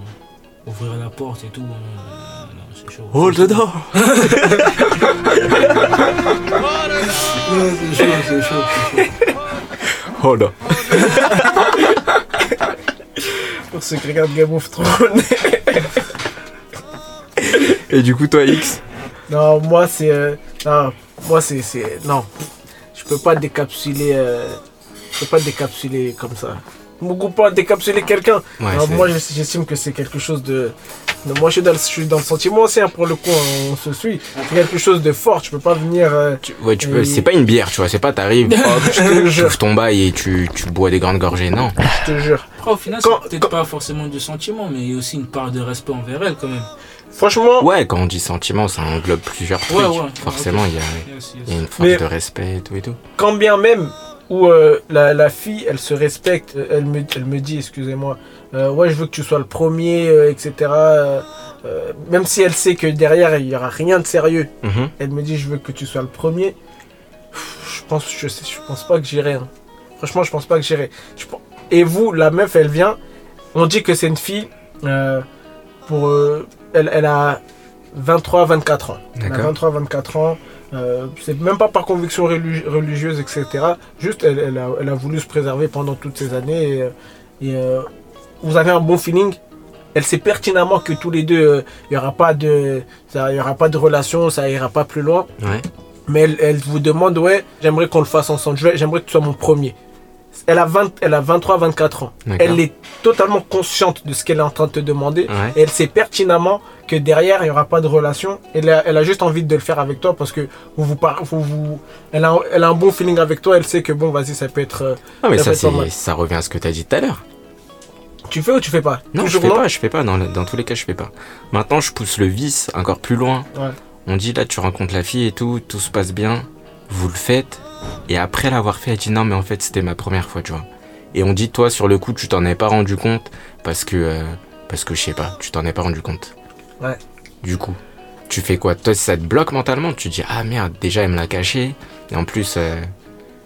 ouvrir la porte et tout. euh, non, c'est chaud. Hold the door Non, <laughs> c'est chaud, c'est chaud, c'est chaud. Hold on. Pour ceux qui regardent Game of Thrones. Et du coup, toi, X? Non, moi c'est. euh, non, moi c'est. c'est- Non. Je peux pas décapsuler. euh, je peux pas décapsuler comme ça. Beaucoup pas décapsuler quelqu'un. Ouais, Alors, c'est- moi j'es- j'estime que c'est quelque chose de. Moi je suis, dans le, je suis dans le sentiment aussi, hein, pour le coup, hein, on se suit. C'est quelque chose de fort, tu peux pas venir. euh, tu- ouais, tu peux. C'est pas une bière, tu vois, c'est pas t'arrives, <laughs> tu ouvres ton bail et tu, tu bois des grandes gorgées, non. je te jure. Après, au final, c'est peut-être pas forcément du sentiment, mais il y a aussi une part de respect envers elle, quand même. Franchement, Ouais, quand on dit sentiment, ça englobe plusieurs trucs. Ouais, ouais. Forcément, il y a, Yes, yes. il y a une force Mais- de respect et tout et tout. quand bien même où euh, la, la fille elle se respecte, elle me, elle me dit, excusez-moi, euh, ouais, je veux que tu sois le premier, euh, etc. même si elle sait que derrière il y aura rien de sérieux, Mhm. elle me dit, je veux que tu sois le premier. Pff, Je pense, je, sais, je pense pas que j'irai. hein. Franchement, je pense pas que j'irai. Et vous, la meuf, elle vient. On dit que c'est une fille. pour, elle, elle a 23, 24 ans. Elle a D'accord. 23, 24 ans. Euh, c'est même pas par conviction religi- religieuse, etc. Juste, elle, elle a, elle a voulu se préserver pendant toutes ces années. Et, euh, et, euh, vous avez un bon feeling. Elle sait pertinemment que tous les deux, euh, il n'y aura pas de, ça, y aura pas de relation, ça ira pas plus loin. Ouais. Mais elle, elle vous demande, ouais, j'aimerais qu'on le fasse ensemble. J'aimerais que tu sois mon premier. Elle a, 20, elle a 23, 24 ans. Elle est totalement consciente de ce qu'elle est en train de te demander. Ouais. Et elle sait pertinemment que derrière, il n'y aura pas de relation. Elle a, elle a juste envie de le faire avec toi parce que vous vous, par- vous, vous- elle, a, elle a un bon feeling avec toi. Elle sait que bon, vas-y, ça peut être. euh, Non, mais Ça revient à ce que t'as dit tout à l'heure. Tu fais ou tu fais pas? Non, Toujours je fais non? pas, je fais pas. Dans, dans tous les cas, je fais pas. Maintenant, je pousse le vice encore plus loin. Ouais. On dit là, tu rencontres la fille et tout, tout se passe bien, vous le faites. Et après l'avoir fait, elle dit non, mais en fait, c'était ma première fois, tu vois. Et on dit, toi, sur le coup, tu t'en es pas rendu compte parce que, euh, parce que je sais pas, tu t'en es pas rendu compte. Ouais. Du coup, tu fais quoi? Toi, ça te bloque mentalement? Tu te dis, ah merde, déjà, elle me l'a caché. Et en plus, euh,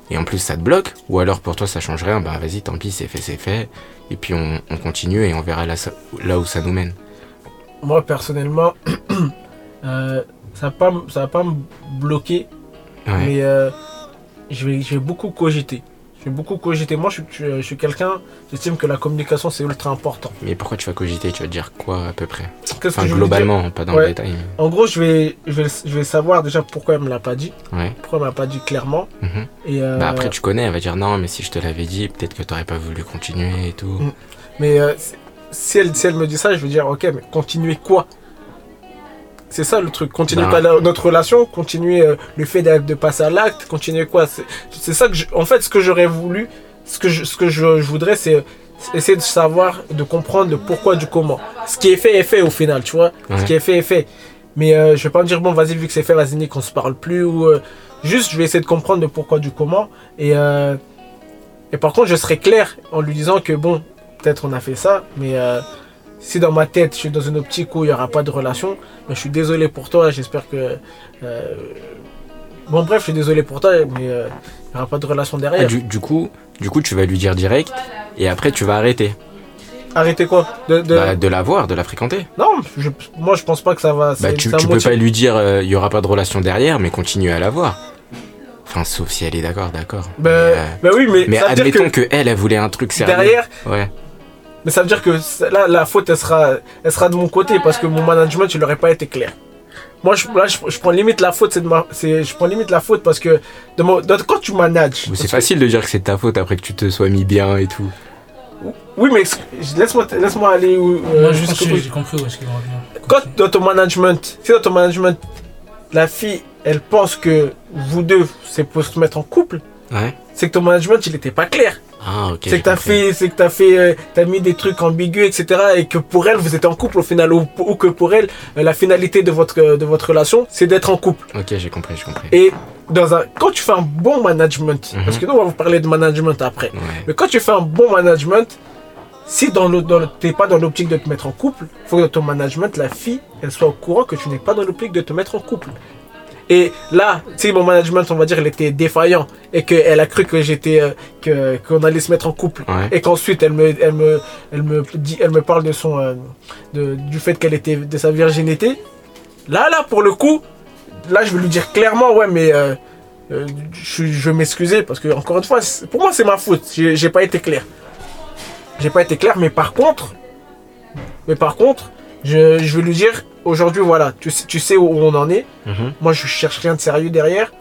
et en plus, ça te bloque? Ou alors, pour toi, ça change rien Bah, vas-y, tant pis, c'est fait, c'est fait. Et puis, on, on continue et on verra là, là où ça nous mène. Moi, personnellement, <clears throat> euh, ça va pas, m- ça va pas me bloquer. Ouais. Mais je, vais, je vais beaucoup cogiter. Je vais beaucoup cogiter. Moi, je, suis- je, je suis quelqu'un, j'estime que la communication, c'est ultra important. Mais pourquoi tu vas cogiter? Tu vas dire quoi à peu près? Enfin, que globalement, pas dans Ouais. le détail. mais- En gros, je vais, je, vais, je vais savoir déjà pourquoi elle me l'a pas dit. Ouais. Pourquoi elle me l'a pas dit clairement. mhm. Et, euh, Bah après, tu connais, elle va dire non, mais si je te l'avais dit, peut-être que t'aurais pas voulu continuer et tout. Mm. Mais euh, si, elle, si elle me dit ça, je vais dire ok, mais continuer quoi? C'est ça le truc. Continuer la- notre relation, continuer euh, le fait de, de passer à l'acte, continuer quoi C'est ça que je- en fait ce que j'aurais voulu, ce que je, ce que je, je voudrais, c'est essayer de savoir, de comprendre le pourquoi du comment. Ce qui est fait est fait au final, tu vois. Ce qui est fait est fait. Mais euh, je vais pas me dire bon vas-y vu que c'est fait, vas-y Nick, on se parle plus ou euh, juste je vais essayer de comprendre le pourquoi du comment et euh, et par contre je serai clair en lui disant que bon peut-être on a fait ça, mais si dans ma tête je suis dans une optique où il n'y aura pas de relation, ben, je suis désolé pour toi, j'espère que... euh, bon bref, je suis désolé pour toi, mais euh, il n'y aura pas de relation Ah, derrière. du, du coup, du coup, tu vas lui dire direct et après tu vas arrêter Arrêtez quoi? De, de- Bah, de la voir, de la fréquenter. Non, je- moi je pense pas que ça va... Bah, tu, tu peux pas lui dire euh, il y aura pas de relation derrière, mais continue à la voir. Enfin, sauf si elle est d'accord, d'accord. Ben, mais, ben oui, mais, mais admettons que que... elle, elle voulait un truc sérieux. derrière, Ouais. Mais ça veut dire que là, la faute, elle sera, elle sera de mon côté parce que mon management, il n'aurait pas été clair. Moi, je, là, je, je prends limite la faute, c'est de ma, je prends limite la faute parce que de mon- de- quand tu manages, C'est que- facile de dire que c'est ta faute après que tu te sois mis bien et tout. Oui, mais laisse-moi, laisse-moi aller où, euh, Moi, je jusqu'au pense que bout. j'ai compris où est-ce qu'il revenir. Quand dans ton management, si dans ton management, la fille, elle pense que vous deux, c'est pour se mettre en couple, Ouais. c'est que ton management, il n'était pas clair. Ah, ok. c'est que t'as fait, c'est que t'as fait, euh, t'as mis des trucs ambigus, etc. Et que pour elle, vous êtes en couple au final, ou, ou que pour elle, euh, la finalité de votre, de votre relation, c'est d'être en couple. Ok, j'ai compris, j'ai compris. Et dans un, quand tu fais un bon management, Mhm. parce que nous, on va vous parler de management après. Ouais. Mais quand tu fais un bon management, si dans le, dans t'es pas dans l'optique de te mettre en couple, faut que dans ton management, la fille, elle soit au courant que tu n'es pas dans l'optique de te mettre en couple. Et là, si mon management, on va dire, il était défaillant et qu'elle a cru que j'étais, euh, qu'on allait se mettre en couple, Ouais. et qu'ensuite elle me, elle me, elle me dit, elle me parle de son, euh, de, du fait qu'elle était de sa virginité. Là, là, pour le coup, là, je vais lui dire clairement, ouais, mais euh, euh, je, je vais m'excuser parce que encore une fois, pour moi, c'est ma faute. J'ai j'ai pas été clair. J'ai pas été clair, mais par contre, mais par contre, je, je vais lui dire aujourd'hui, voilà, tu, sais- tu sais où on en est. Mhm. Moi, je cherche rien de sérieux derrière.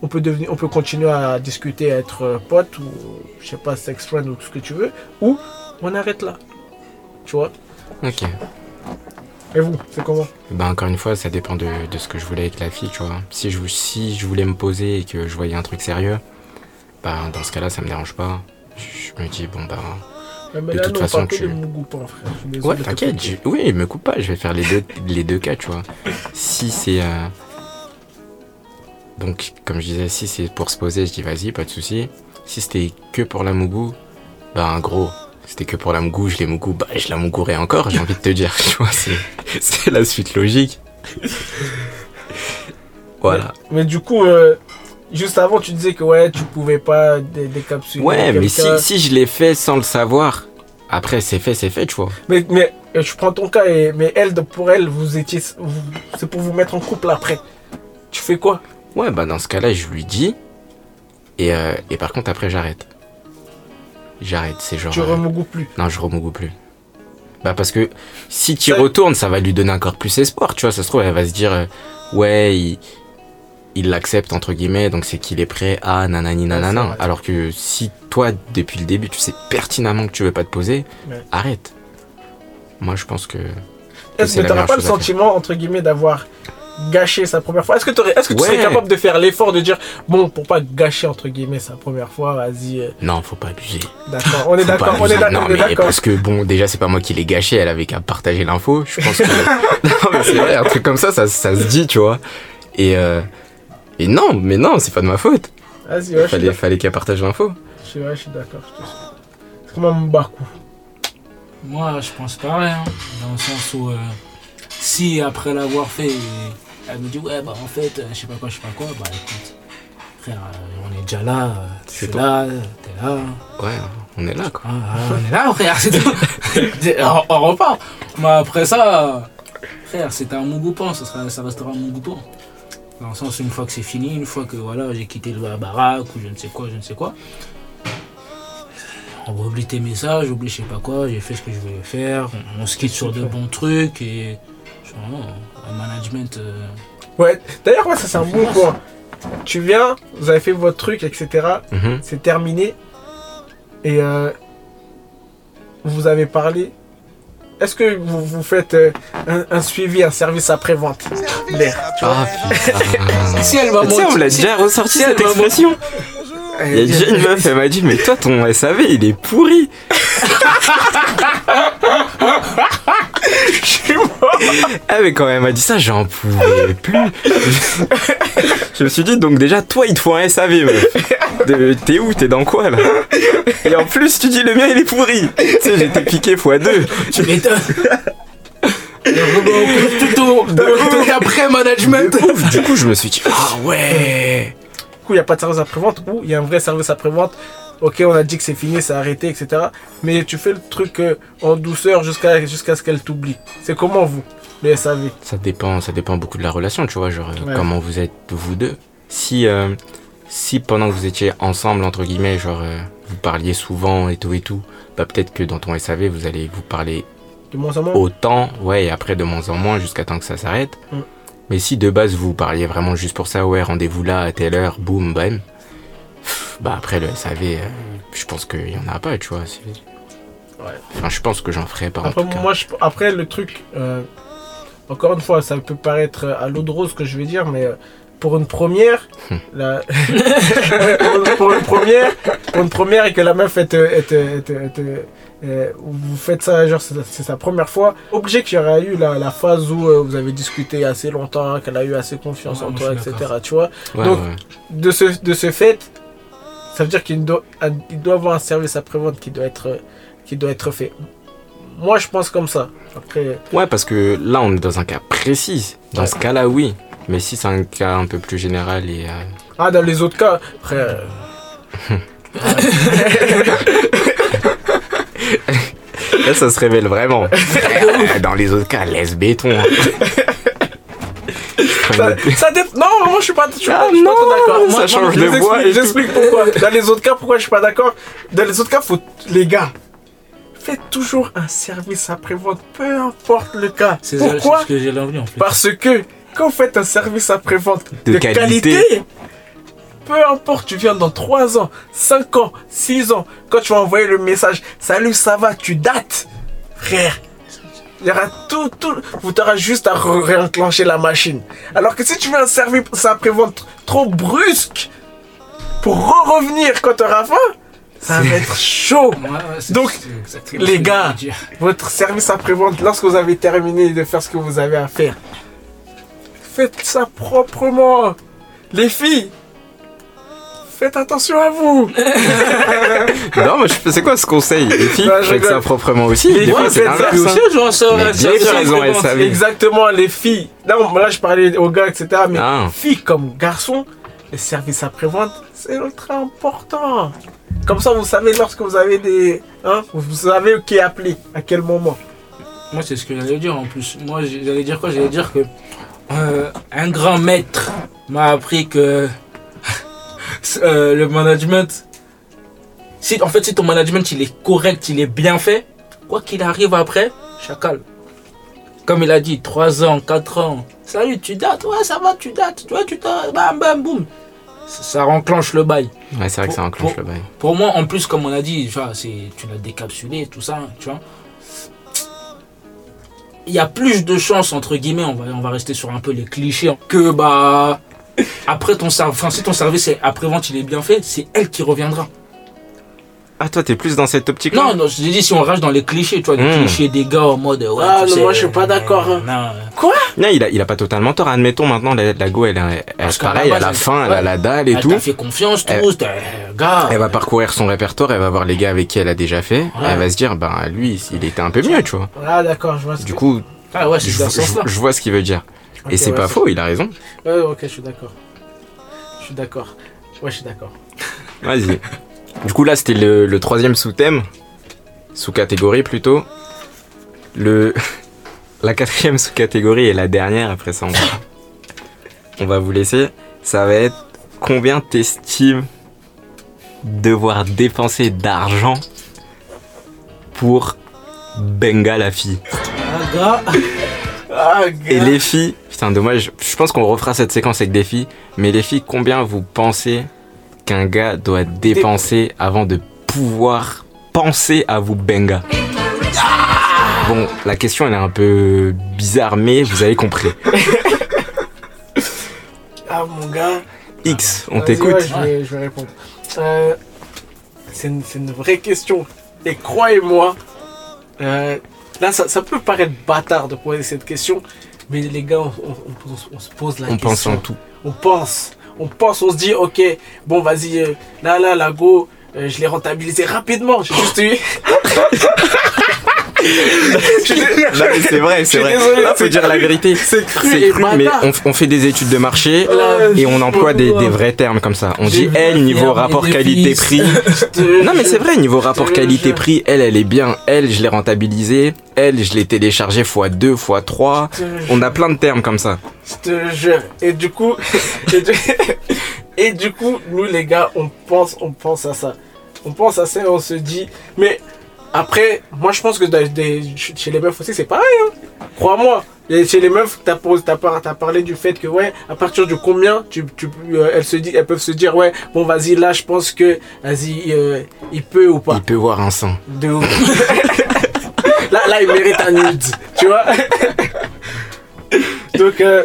On peut devenir, on peut continuer à discuter, à être euh, potes ou je sais pas, sex friend ou tout ce que tu veux, ou on arrête là. Tu vois? Ok. Et vous, c'est comment? Bah encore une fois, ça dépend de, de ce que je voulais avec la fille, tu vois. Si je, si je voulais me poser et que je voyais un truc sérieux, bah dans ce cas-là, ça me dérange pas. Je me dis, bon bah... Mais De là, toute façon, tu- frère. Ouais, t'inquiète, je- oui, me coupe pas, je vais faire les deux, les deux cas, tu vois. Si c'est... euh, Donc, comme je disais, si c'est pour se poser, je dis vas-y, pas de souci. Si c'était que pour la mougou, bah en gros, c'était que pour la mougou, je les mougou, bah je la mougourais encore, j'ai envie de te dire, <laughs> tu vois, c'est, c'est la suite logique. <laughs> Voilà. Mais du coup, euh, juste avant, tu disais que ouais, tu pouvais pas dé- décapsuler. Ouais, mais si, si je l'ai fait sans le savoir, après c'est fait, c'est fait, tu vois. Mais, mais euh, je prends ton cas, et, mais elle, pour elle, vous étiez. C'est pour vous mettre en couple après. Tu fais quoi? Ouais, bah dans ce cas-là, je lui dis. Et, euh, et par contre, après, j'arrête. J'arrête, c'est genre. Tu euh, remougoupes plus. Non, je remougue plus. Bah parce que si tu y retournes, ça va lui donner encore plus espoir, tu vois. Ça se trouve, elle va se dire, euh, ouais, il il l'accepte entre guillemets, donc c'est qu'il est prêt à nanani nanana. Alors que si toi, depuis le début, tu sais pertinemment que tu veux pas te poser, Ouais. arrête. Moi, je pense que. Est-ce que t'auras meilleure pas le sentiment, entre guillemets, d'avoir gâché sa première fois? Est-ce que, t'aurais- est-ce que tu serais capable de faire l'effort de dire, bon, pour pas gâcher, entre guillemets, sa première fois, vas-y, euh, Non, faut pas abuser. d'accord, on est d'accord, on est d'accord, Non, mais parce que bon, déjà, c'est pas moi qui l'ai gâché, elle avait qu'à partager l'info. Je pense que. <laughs> <laughs> non, mais c'est vrai, un truc comme ça, ça, ça se dit, tu vois. Et, euh, et non, mais non, c'est pas de ma faute. Vas-y, ouais, je suis Fallait, fallait qu'elle partage l'info. Je suis- ouais, je suis d'accord, je te suis. C'est comme un Mbaku. Moi, je pense pareil, hein, dans le sens où euh, si après l'avoir fait, elle me dit ouais bah en fait, euh, je sais pas quoi, je sais pas quoi, bah écoute, frère, euh, on est déjà là, suis bon. là, t'es là, Ouais, on est là, quoi. ah, ah, on est là frère, c'est tout. <laughs> on, on repart. Mais après ça, frère, c'est un mougoupant, ça, sera, ça restera un mougoupant. Dans le sens où une fois que c'est fini, une fois que voilà, j'ai quitté le- la baraque ou je ne sais quoi, je ne sais quoi. On oublie tes messages, oublie je sais pas quoi, j'ai fait ce que je voulais faire, on, on se quitte sur de bons trucs et genre, un management. euh, Ouais, d'ailleurs, ouais, ça c'est un bon point. Tu viens, vous avez fait votre truc, etc. Mhm. C'est terminé. Et euh, vous avez parlé. Est-ce que vous, vous faites euh, un, un suivi, un service après-vente? L'air. Ah putain. <laughs> Si elle sais, on l'a déjà ressorti si cette expression. Il y a déjà une meuf, elle m'a dit, mais toi ton SAV il est pourri. <laughs> <laughs> Ah mais quand elle m'a dit ça, j'en pouvais plus. <laughs> Je me suis dit, donc déjà toi il te faut un SAV meuf. De- T'es où? T'es dans quoi là? Et en plus tu dis le mien il est pourri. Tu sais, j'étais piqué x deux. Tu m'étonnes. Après management. Ouf, du coup je me suis dit, ah ouais. Du coup, il n'y a pas de service après-vente ou il y a un vrai service après-vente. Ok, on a dit que c'est fini, c'est arrêté, etc. Mais tu fais le truc euh, en douceur jusqu'à jusqu'à ce qu'elle t'oublie. C'est comment vous, le SAV Ça dépend, ça dépend beaucoup de la relation, tu vois, genre euh, Ouais. comment vous êtes vous deux. Si, euh, si pendant que vous étiez ensemble, entre guillemets, genre, euh, vous parliez souvent et tout et tout, bah peut-être que dans ton SAV, vous allez vous parler De moins en moins? autant, ouais, et après de moins en moins jusqu'à temps que ça s'arrête. Mm. Mais si de base vous parliez vraiment juste pour ça, ouais, rendez-vous là à telle heure, boum, bam, bah après le SAV, euh, je pense qu'il y en a pas, tu vois. Ouais. Enfin, je pense que j'en ferai pas en Après, tout cas. moi, je- après, le truc, euh, encore une fois, ça peut paraître euh, à l'eau de rose ce que je vais dire, mais pour une première, Hmm. la- <laughs> pour, une- première, pour une première et que la meuf est, est, est, est- est- euh, vous faites ça, genre c'est sa première fois, obligé qu'il y aurait eu la, la phase où euh, vous avez discuté assez longtemps, qu'elle a eu assez confiance Ouais, en toi, etc. Tu vois, Ouais, donc- ouais. de ce, de ce fait, ça veut dire qu'il doit, il doit avoir un service après-vente qui doit être, qui doit être fait. Moi, je pense comme ça. Après, Ouais, parce que là, on est dans un cas précis. Dans Ouais. ce cas-là, oui. Mais si c'est un cas un peu plus général et. euh, ah, dans les autres cas, frère. <laughs> Là, ça se révèle vraiment. Euh, <laughs> Dans les autres cas, laisse béton. <laughs> Ça, ça dé- Non, moi, je suis pas, je suis pas, Ah je suis pas non, trop d'accord. ça Moi- change moi, de je voix. J'explique pourquoi. Dans les autres cas, pourquoi je suis pas d'accord? Dans les autres cas, faut, les gars, faites toujours un service après-vente, peu importe le cas. C'est Pourquoi c'est ce que j'ai l'envie en fait. Parce que quand vous faites un service après-vente De de, qualité. qualité, peu importe, tu viens dans 3 ans, 5 ans, 6 ans, quand tu vas envoyer le message Salut, ça va, tu dates, frère. Il y aura tout, tout. Vous t'aurez juste à re- réenclencher la machine. Alors que si tu veux un service après-vente trop brusque, pour re-revenir quand tu auras faim, ça va être chaud. Ouais, ouais, c'est- Donc, les gars. Votre service après-vente, lorsque vous avez terminé de faire ce que vous avez à faire, faites ça proprement. Les filles, faites attention à vous. <laughs> Non, mais je- c'est quoi ce conseil? Les filles, Non, je faites ça proprement aussi. Les Des fois, filles, c'est faites ça l'inverse. Aussi, genre, ça, Mais ça, bien ça, sûr, ça, elles ont ça, SAV. Exactement, les filles. Non, là, je parlais aux gars, etc. Mais Ah. filles comme garçons, les services après-vente, c'est ultra important. Comme ça, vous savez lorsque vous avez des... Hein, vous savez qui appeler, à quel moment. Moi, c'est ce que j'allais dire en plus. Moi, j'allais dire quoi? J'allais dire que euh, un grand maître m'a appris que euh, le management. Si, en fait, si ton management il est correct, il est bien fait, quoi qu'il arrive après, chacal. Comme il a dit, 3 ans, 4 ans. Salut, tu dates? Ouais, ça va, tu dates. Tu vois, tu dates. Bam, bam, boum. Ça, ça renclenche le bail. Ouais, c'est vrai que ça enclenche pour- le bail. Pour moi, en plus, comme on a dit, tu vois, tu l'as décapsulé, tout ça, tu vois. Il y a plus de chances, entre guillemets, on va, on va rester sur un peu les clichés, que bah. Après ton service, enfin, si ton service est après-vente, il est bien fait, c'est elle qui reviendra. Ah, toi, t'es plus dans cette optique Non, non, je t'ai dit, si on rage dans les clichés, tu vois, les Hmm. clichés des gars en mode. Ouais, Ah, tu non, sais, moi, je suis pas d'accord, hein. non, Non, il a, il a pas totalement tort. Admettons maintenant, la, la go, elle, est- elle, Parce qu'à la pareil, à base, la elle- fin, elle a ouais. la dalle et elle tout. t'a fait confiance, Elle- tous, t'es- gars. Elle va parcourir son répertoire, elle va voir les gars avec qui elle a déjà fait. Ouais. Elle va se dire, ben lui, il était un peu mieux, tu vois. Ah, d'accord, je vois ce Du que- coup, Ah ouais, je, c'est dans ce je- sens-là. je vois ce qu'il veut dire. Et c'est ouais, pas faux, il a raison. Ouais, ok, je suis d'accord. Je suis d'accord. Ouais, je suis d'accord. <laughs> Vas-y. Du coup, là, c'était le, le troisième sous-thème. Sous-catégorie plutôt. Le... <laughs> La quatrième sous-catégorie et la dernière, après ça, on va... on va vous laisser. Ça va être combien t'estimes devoir dépenser d'argent pour Benga la fille? Ah, Ah. Et les filles, putain, dommage, je pense qu'on refera cette séquence avec des filles, mais les filles, combien vous pensez qu'un gars doit dépenser avant de pouvoir penser à vous benga? Bon, la question elle est un peu bizarre, mais vous avez compris. <laughs> Ah, mon gars. X, on t'écoute. ouais, je, vais, je vais répondre. Euh, c'est une, c'est une vraie question. Et croyez-moi, euh, là, ça, ça peut paraître bâtard de poser cette question, mais les gars, on, on- on- on se pose la On pense question. en tout. On pense. On pense, on se dit, ok, bon, vas-y, euh, là, là, la go, euh, je l'ai rentabilisé rapidement. J'ai juste eu. <laughs> C'est vrai, c'est vrai. désolé, Là, faut c'est- dire la vérité. C'est cru mais on, on fait des études de marché et on emploie des, des vrais termes comme ça. On dit, elle, niveau rapport qualité-prix. <laughs> Non mais c'est vrai, niveau rapport qualité-prix, elle, elle est bien. Elle, je l'ai rentabilisée. Elle, je l'ai téléchargée x 2, x 3. Je te On a plein de termes comme ça. Je te jure. Et du coup, <laughs> et du, <laughs> Et du coup, nous les gars, on pense, on pense à ça. On pense à ça et on se dit, mais après, moi je pense que dans des- chez les meufs aussi c'est pareil. Hein. Crois-moi. Chez les meufs, t'as t'as parlé du fait que ouais, à partir de combien, tu, tu, euh, elles se dit, elles peuvent se dire ouais, bon vas-y là, je pense que vas-y, euh, il peut ou pas. Il peut voir un sang. De ouf. <laughs> là, là, il mérite un nude, tu vois. <laughs> Donc, euh,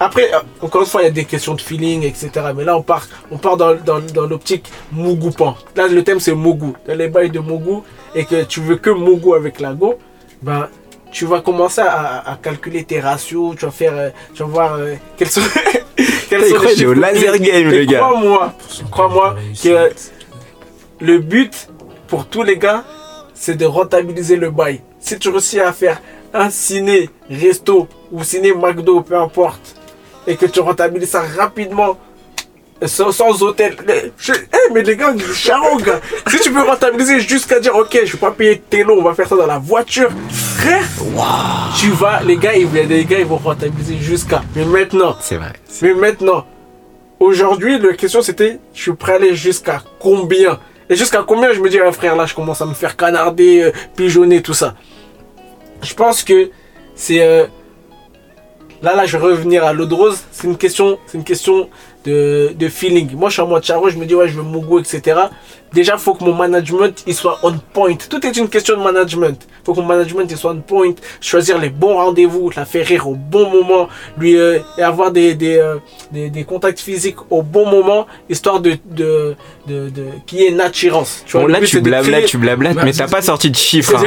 après, euh, encore une fois, il y a des questions de feeling, etc. Mais là, on part, on part dans, dans, dans l'optique Mougoupan. Là, le thème, c'est Mougou. Dans les bails de Mougou, et que tu veux que Mougou avec la go, ben, tu vas commencer à, à calculer tes ratios, tu vas faire, euh, tu vas voir euh, quels sont, <laughs> quels sont les au laser game, Mais le gars. Crois-moi, crois-moi que le but pour tous les gars, c'est de rentabiliser le bail. Si tu réussis à faire un ciné, resto ou ciné McDo, peu importe, et que tu rentabilises ça rapidement, sans, sans hôtel. Mais, je- mais les gars, charron, gars. Si tu peux rentabiliser jusqu'à dire, ok, je vais pas payer télo, on va faire ça dans la voiture, frère, tu vas, les gars, ils, les gars, ils vont rentabiliser jusqu'à. Mais maintenant, C'est vrai. mais maintenant, aujourd'hui, la question c'était, je suis prêt à aller jusqu'à combien? Et jusqu'à combien je me dis, ah, frère, là, je commence à me faire canarder, euh, pigeonner, tout ça. Je pense que c'est... euh, Là, là, je vais revenir à l'eau de rose. C'est une question, c'est une question de, de feeling. Moi, je suis en mode charo, je me dis, ouais, je veux Mogo, etc. Déjà, il faut que mon management, il soit on point. Tout est une question de management. Il faut que mon management, il soit on point. Choisir les bons rendez-vous, la faire rire au bon moment, lui, euh, et avoir des, des, euh, des, des contacts physiques au bon moment, histoire de, de, de, de qu'il y ait une attirance. Bon, le là, but, tu tu blablates, Bah, mais c'est t'as pas sorti de chiffres. hein.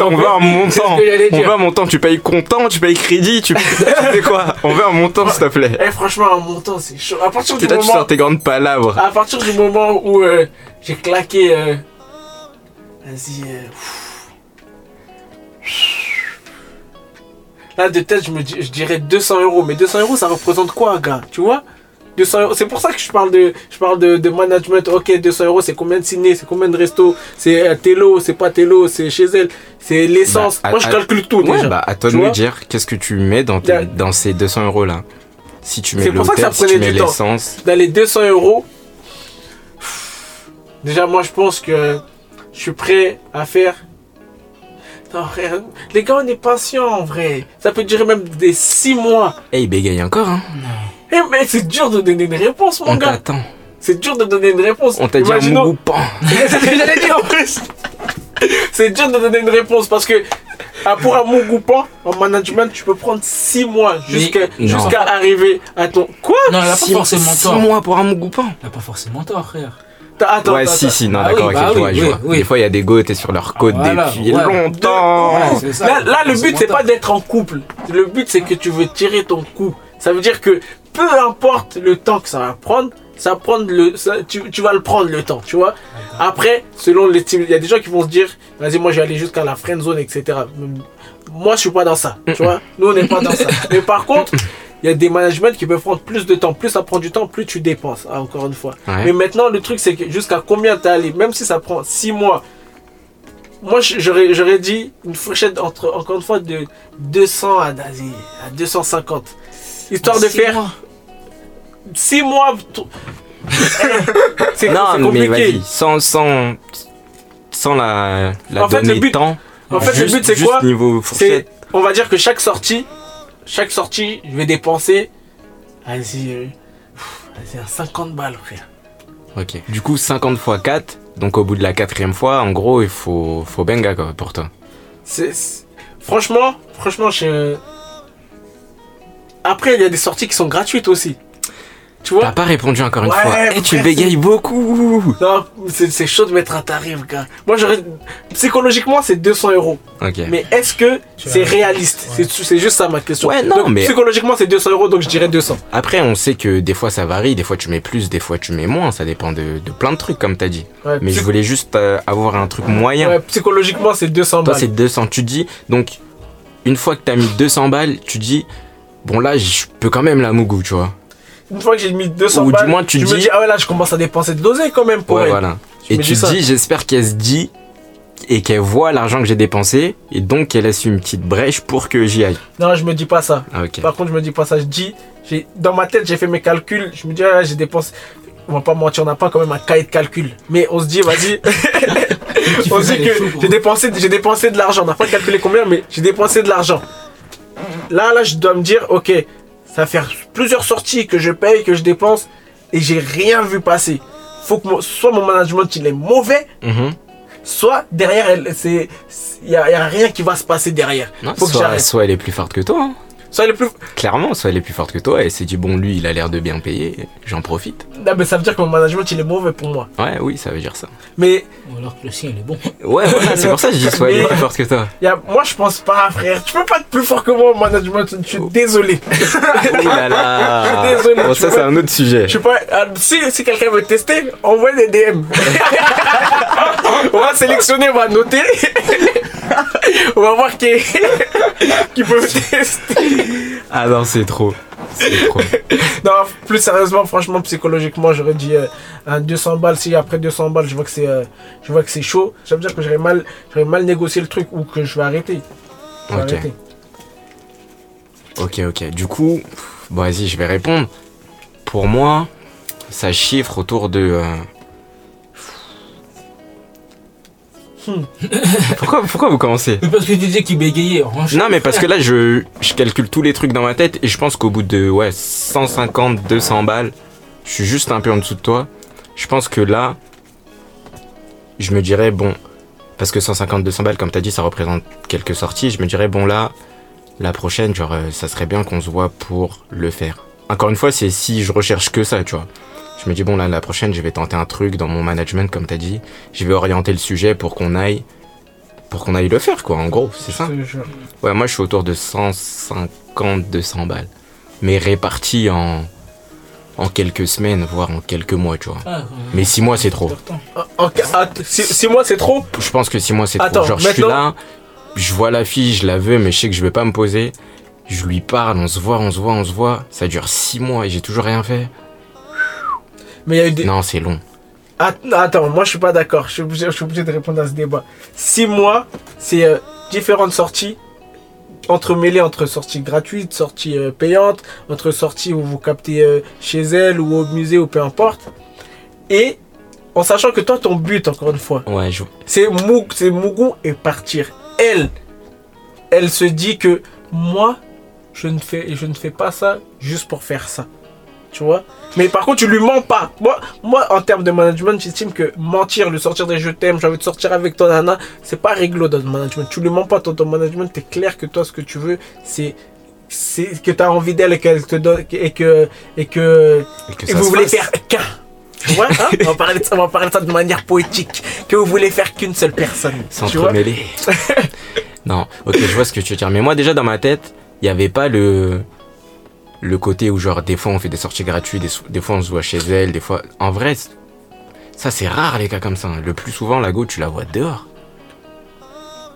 on veut un montant. On veut un montant, tu payes comptant, tu payes crédit, tu, <laughs> tu fais quoi? On veut un montant, s'il te plaît. Eh, franchement, un montant, c'est chaud. À partir du Et là, tu moment sors tes grandes palabres. À partir du moment où euh, j'ai claqué. euh, Vas-y. euh, Là, de tête, je, me dis, je dirais 200 euros. Mais 200 euros, ça représente quoi, gars? Tu vois? 200 euros. C'est pour ça que je parle de, je parle de, de management. Ok, 200 euros, c'est combien de ciné C'est combien de resto? C'est euh, télo, c'est pas télo, c'est chez elle. C'est l'essence. Bah, Moi, je calcule tout Ouais, déjà. bah, à toi de me dire qu'est-ce que tu mets dans, tes- dans ces 200 euros là. Si tu mets C'est pour ça que ça si prenait mets du temps. l'essence. dans les 200 euros, déjà moi je pense que je suis prêt à faire. Non, frère, les gars, on est patient en vrai. Ça peut durer même des 6 mois. Eh, il bégaye encore, hein. Eh, mais c'est dur de donner une réponse, mon On gars. t'attend. C'est dur de donner une réponse. On t'a dit un Imaginons- mougou pan. <laughs> c'est ce que j'allais dire en plus. C'est dur de donner une réponse parce que ah, pour un Mougoupan, en management, tu peux prendre 6 mois jusqu'à non. jusqu'à arriver à ton. Quoi? Non, il a pas Six- forcément six tort. mois pour un mougou pan. Il a pas forcément tort, frère. Attends, Ouais, attends, si, si, non, Ah d'accord, oui, ok, bah je vois, oui, je vois. oui. Des fois, il y a des go, t'es sur leur côte Voilà, depuis longtemps. Ouais, c'est ça. Là, là, le but, c'est pas d'être en couple. Le but, c'est que tu veux tirer ton coup. Ça veut dire que peu importe le temps que ça va prendre, ça prendre le, ça- tu, tu vas le prendre le temps, tu vois. Après, selon les il y a des gens qui vont se dire, vas-y, moi, je vais aller jusqu'à la friend zone, etc. Moi, je suis pas dans ça, tu vois. Nous, on n'est pas dans ça. Mais par contre, il y a des managements qui peuvent prendre plus de temps. Plus ça prend du temps, plus tu dépenses, hein, encore une fois. Ouais. Mais maintenant, le truc, c'est que jusqu'à combien t'es allé, même si ça prend 6 mois, moi, je- j'aurais, j'aurais dit une fourchette entre, encore une fois, de 200 à, vas-y, à 250. Histoire de Six faire mois. 6 mois. <laughs> c'est Non, c'est mais compliqué. vas-y, sans, sans, sans la, la En fait, le but- temps. En fait, le juste- but, c'est quoi? niveau C'est, fourchette. on va dire que chaque sortie, chaque sortie, je vais dépenser, vas-y, euh, un 50 balles, frère. Ok. Du coup, 50 fois 4. Donc, au bout de la quatrième fois, en gros, il faut, faut benga, quoi, pour toi. C'est, c'est- franchement, franchement, je... Après, il y a des sorties qui sont gratuites aussi. Tu vois T'as pas répondu encore une Ouais, fois. Eh, frère, tu bégayes beaucoup. Non, c'est, chaud de mettre un tarif, gars. Moi, j'aurais... Psychologiquement, c'est 200 euros. Ok. Mais est-ce que c'est réaliste? Ouais. c'est, juste ça ma question. Ouais, non, Donc, mais- Psychologiquement, c'est 200 euros, donc je dirais 200. Après, on sait que des fois ça varie, des fois tu mets plus, des fois tu mets moins, ça dépend de, de plein de trucs comme t'as dit. Ouais, Mais je voulais juste euh, avoir un truc moyen. ouais, psychologiquement, c'est 200 Toi balles. c'est 200, tu dis, donc une fois que t'as mis 200 balles, tu dis, bon là je peux quand même la mougou, tu vois. Une fois que j'ai mis 200 Ou du balles, moins, tu je me dis- dis, ah ouais, là, je commence à dépenser de l'oseille quand même pour ouais, elle. voilà. Je Et tu dis dis, j'espère qu'elle se dit et qu'elle voit l'argent que j'ai dépensé et donc qu'elle laisse une petite brèche pour que j'y aille. Non, je me dis pas ça. Ah. Par contre, je me dis pas ça. Je dis, dans ma tête, j'ai fait mes calculs. Je me dis, ah, j'ai dépensé. on va pas mentir, on n'a pas quand même un cahier de calcul. Mais on se dit, vas-y, <laughs> <laughs> on se dit que j'ai dépensé, j'ai dépensé de l'argent. On n'a pas calculé combien, mais j'ai dépensé de l'argent. Là, là, je dois me dire, ok, ça va faire plusieurs sorties que je paye, que je dépense, et j'ai rien vu passer. Faut que mon- soit mon management il est mauvais, Mhm. soit derrière, il y, a y a rien qui va se passer derrière. Non, Faut que soit, j'arrête. soit elle est plus forte que toi. hein. Soit elle est plus, Clairement, soit elle est plus forte que toi et s'est dit bon lui il a l'air de bien payer, j'en profite. non, mais ça veut dire que mon management il est mauvais pour moi. Ouais oui ça veut dire ça. Mais Ou alors que le sien, il est bon. Ouais voilà c'est <laughs> pour ça que je dis soit elle est plus forte que toi. y a, moi, je pense pas, frère. Tu peux pas être plus fort que moi en management. Je suis désolé. <laughs> Oh là là. Désolé, Bon, ça c'est un autre sujet. Je sais pas, euh, si, si quelqu'un veut tester, envoie des DM. <laughs> on va sélectionner, on va noter. on va voir qui, qui peut tester. Ah non c'est trop. C'est trop. <laughs> Non, plus sérieusement, franchement, psychologiquement, j'aurais dit euh, un 200 balles. Si après 200 balles, je vois que c'est, euh, je vois que c'est chaud, ça veut dire que j'aurais mal, j'aurais mal négocié le truc ou que je vais arrêter. Je vais Ok. arrêter. Ok ok. Du coup bon vas-y je vais répondre. Pour moi ça chiffre autour de. euh, pourquoi, pourquoi vous commencez Mais parce que tu disais qu'il bégayait. Non mais parce que là je, je calcule tous les trucs dans ma tête et je pense qu'au bout de ouais 150 200 balles, je suis juste un peu en dessous de toi. Je pense que là je me dirais bon parce que 150 200 balles comme tu as dit ça représente quelques sorties, je me dirais bon là la prochaine genre euh, ça serait bien qu'on se voit pour le faire. Encore une fois, c'est si je recherche que ça, tu vois. Je me dis bon là la prochaine, je vais tenter un truc dans mon management comme tu as dit, je vais orienter le sujet pour qu'on aille pour qu'on aille le faire quoi en gros, c'est ça. Ouais, moi je suis autour de 150, 200 balles. Mais répartis en, en quelques semaines, voire en quelques mois, tu vois. Ah, Mais 6 mois c'est trop. pourtant. En- en- ah, si, si moi c'est trop, Je pense que 6 mois c'est trop. Attends, Genre je suis là, je vois la fille, je la veux, mais je sais que je vais pas me poser. Je lui parle, on se voit, on se voit, on se voit. Ça dure 6 mois et j'ai toujours rien fait. Mais il y a eu des. Non, c'est long. Att- Attends, moi je suis pas d'accord. Je suis obligé, je suis obligé de répondre à ce débat. Six mois, c'est euh, différentes sorties entremêlées entre sorties gratuites, sorties euh, payantes, entre sorties où vous captez euh, chez elle ou au musée ou peu importe. Et en sachant que toi, ton but, encore une fois, Ouais, je... c'est Mougou et partir. Elle, elle se dit que moi, je ne fais, je ne fais pas ça juste pour faire ça. Tu vois Mais par contre, tu lui mens pas. Moi, moi en termes de management, j'estime que mentir, lui sortir des je t'aime, j'ai envie de sortir avec toi, nana, c'est pas réglo dans le management. Tu lui mens pas dans ton management, t'es clair que toi, ce que tu veux, c'est c'est que tu as envie d'elle et qu'elle te donne et que et que et que et vous voulez fasse. faire qu'un. Tu vois hein? On, va parler de ça, on va parler de ça de manière poétique. Que vous voulez faire qu'une seule personne. <laughs> S'entremêler. <laughs> non, ok, je vois ce que tu veux dire. Mais moi, déjà, dans ma tête, il n'y avait pas le. Le côté où, genre, des fois, on fait des sorties gratuites, des, des fois, on se voit chez elle, des fois. En vrai, ça, c'est rare, les cas comme ça. hein. Le plus souvent, la go, tu la vois dehors.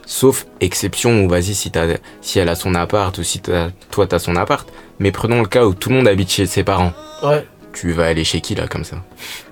Sauf exception où, vas-y, si, si elle a son appart ou si t'as- toi, t'as son appart. Mais prenons le cas où tout le monde habite chez ses parents. Ouais. Tu vas aller chez qui, là, comme ça?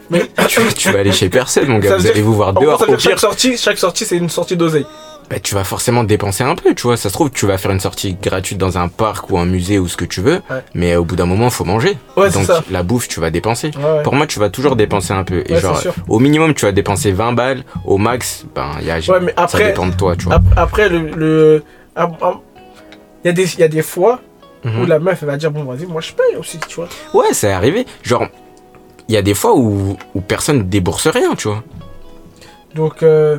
Mais <laughs> tu, tu vas aller chez personne, mon gars. Vous allez vous voir dehors. Au chaque sortie, chaque sortie, c'est une sortie d'oseille. Bah, tu vas forcément dépenser un peu, tu vois. Ça se trouve, tu vas faire une sortie gratuite dans un parc ou un musée ou ce que tu veux, Ouais. mais au bout d'un moment, faut manger. Ouais, Donc ça. la bouffe, tu vas dépenser. Ouais. Pour moi, tu vas toujours dépenser un peu. Et genre, au minimum, tu vas dépenser 20 balles. Au max, ben, y a, Ouais, mais ça après- dépend de toi, tu vois. Ap- Après, le. le il y, a des- y a des fois Mhm. où la meuf elle va dire bon vas-y moi je paye aussi tu vois Ouais, c'est arrivé. Genre, il y a des fois où, où personne débourse rien, tu vois. donc euh,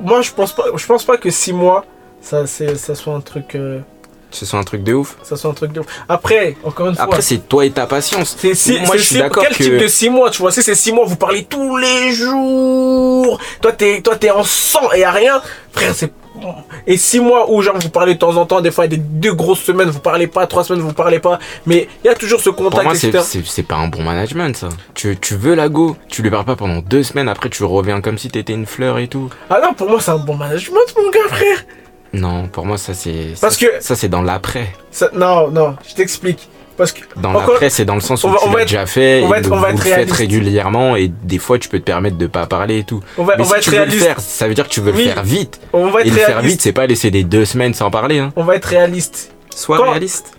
moi je pense pas je pense pas que 6 mois ça c'est ça soit un truc euh, Ce soit un truc de ouf. ça soit un truc de ouf. après encore une fois Après, c'est toi et ta patience. c'est si, moi, je suis d'accord quel que. type de 6 mois tu vois? Si c'est 6 mois vous parlez tous les jours toi t'es toi t'es en sang et y a rien frère c'est et 6 mois où genre vous parlez de temps en temps des fois il y a des deux grosses semaines vous parlez pas trois semaines vous parlez pas mais il y a toujours ce Pour contact moi, c'est- pas un bon management, ça. Tu, tu veux la go, tu lui parles pas pendant deux semaines, après tu reviens comme si t'étais une fleur et tout. ah non pour moi c'est un bon management mon gars frère Non, pour moi, ça c'est. Parce ça, que- Ça, c'est dans l'après. Ça- non non je t'explique parce que Dans Encore- l'après, c'est dans le sens où on va- tu on va l'as être- déjà fait, on va et être- le- on va vous être le faites régulièrement, et des fois, tu peux te permettre de pas parler et tout. on va, Mais on si va être tu veux le réaliste faire, ça veut dire que tu veux Oui. le faire vite. on va Et le faire vite, c'est pas laisser des deux semaines sans parler. Hein. on va être réaliste Sois Quand- réaliste.